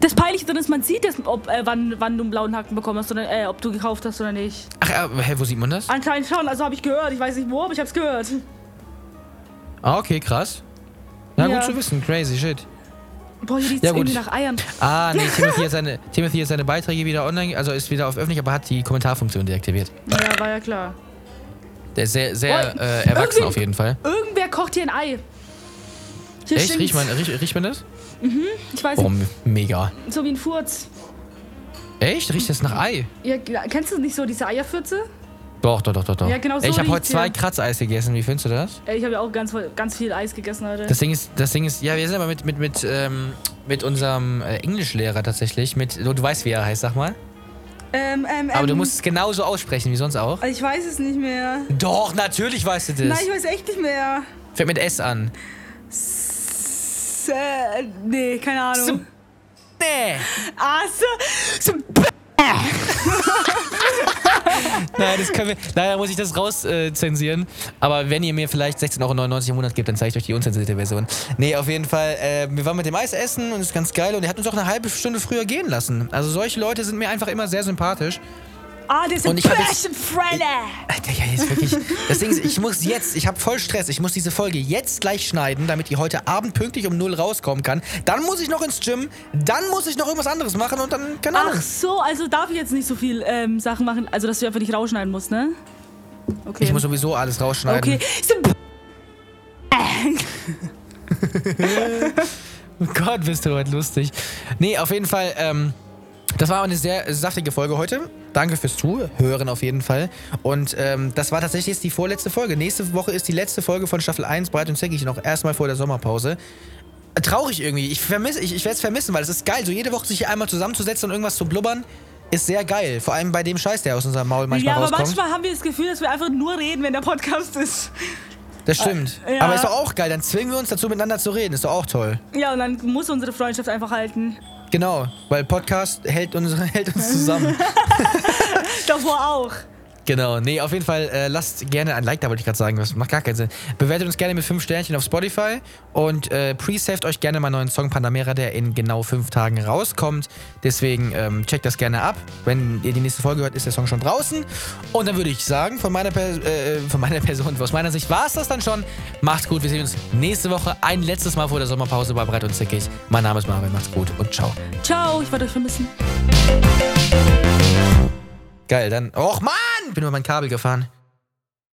Das Peinliche drin ist, man sieht es, ob, äh, wann, wann du einen blauen Haken bekommen hast oder äh, ob du gekauft hast oder nicht. Ach, äh, hä, wo sieht man das? Anscheinend schon, also habe ich gehört. Ich weiß nicht wo, aber ich habe es gehört. Ah, okay, krass. Na Ja. gut zu wissen, crazy shit. Boah, hier riecht Ja, irgendwie nach Eiern. Ah, nee, Timothy hat, seine, Timothy hat seine Beiträge wieder online, also ist wieder auf öffentlich, aber hat die Kommentarfunktion deaktiviert. Ja, war ja klar. Der ist sehr, sehr Oh, äh, erwachsen auf jeden Fall. Irgendwer kocht hier ein Ei. Hier Echt? stinkt's. Riecht man, riecht, riecht man das? Ich weiß Oh, nicht, mega. so wie ein Furz. Echt? Riecht das nach Ei? Ja, kennst du nicht so diese Eierfürze? Doch, doch, doch, doch. doch. Ja, genau so ich habe heute zwei hier. Kratzeis gegessen. Wie findest du das? Ich habe ja auch ganz, ganz viel Eis gegessen heute. Das Ding ist, das Ding ist, ja, wir sind aber mit, mit, mit, ähm, mit unserem äh, Englischlehrer tatsächlich, mit, du, du weißt, wie er heißt, sag mal. Ähm, ähm, Aber du ähm, musst es genauso aussprechen wie sonst auch. Ich weiß es nicht mehr. Doch, natürlich weißt du das. Nein, ich weiß echt nicht mehr. Fängt mit S an. S äh, nee, keine Ahnung. Nee. Ah, so, so Nein, das können wir. Leider muss ich das rauszensieren. Äh. Aber wenn ihr mir vielleicht 16,99 Euro im Monat gebt, dann zeige ich euch die unzensierte Version. Nee, auf jeden Fall. Äh, wir waren mit dem Eis essen und ist ganz geil. Und er hat uns auch eine halbe Stunde früher gehen lassen. Also solche Leute sind mir einfach immer sehr sympathisch. Ah, der ist Und ein ich Friday. Alter, ja, jetzt wirklich. Das Ding ist, ich muss jetzt, ich habe voll Stress. Ich muss diese Folge jetzt gleich schneiden, damit die heute Abend pünktlich um 0 rauskommen kann. Dann muss ich noch ins Gym, dann muss ich noch irgendwas anderes machen und dann, keine Ahnung. Ach so, also darf ich jetzt nicht so viel ähm, Sachen machen, also dass du einfach nicht rausschneiden musst, ne? Okay. Ich muss sowieso alles rausschneiden. okay. Oh Gott, bist du heute lustig. Nee, auf jeden Fall, ähm, das war eine sehr saftige Folge heute. Danke fürs Zuhören auf jeden Fall. Und ähm, das war tatsächlich jetzt die vorletzte Folge. Nächste Woche ist die letzte Folge von Staffel 1, Breit und Zickig, noch erstmal vor der Sommerpause. Traurig irgendwie. Ich, ich, ich werde es vermissen, weil es ist geil, so jede Woche sich hier einmal zusammenzusetzen und irgendwas zu blubbern, ist sehr geil. Vor allem bei dem Scheiß, der aus unserem Maul manchmal ja, aber rauskommt. manchmal haben wir das Gefühl, dass wir einfach nur reden, wenn der Podcast ist. das stimmt. Äh, ja. Aber ist doch auch geil. Dann zwingen wir uns dazu, miteinander zu reden. Ist doch auch toll. Ja, und dann muss unsere Freundschaft einfach halten. Genau, weil Podcast hält uns, hält uns zusammen. Davor auch. Genau, nee, auf jeden Fall äh, lasst gerne ein Like da, wollte ich gerade sagen. Das macht gar keinen Sinn. Bewertet uns gerne mit 5 Sternchen auf Spotify und äh, pre-saved euch gerne meinen neuen Song Panamera, der in genau 5 Tagen rauskommt. Deswegen ähm, checkt das gerne ab. Wenn ihr die nächste Folge hört, ist der Song schon draußen. Und dann würde ich sagen, von meiner, per äh, von meiner Person, aus meiner Sicht war es das dann schon. Macht's gut, wir sehen uns nächste Woche ein letztes Mal vor der Sommerpause bei Brett und Zickig. Mein Name ist Marvin, macht's gut und ciao. Ciao, ich werde euch vermissen. Geil, dann. Och Mann! Bin über mein Kabel gefahren.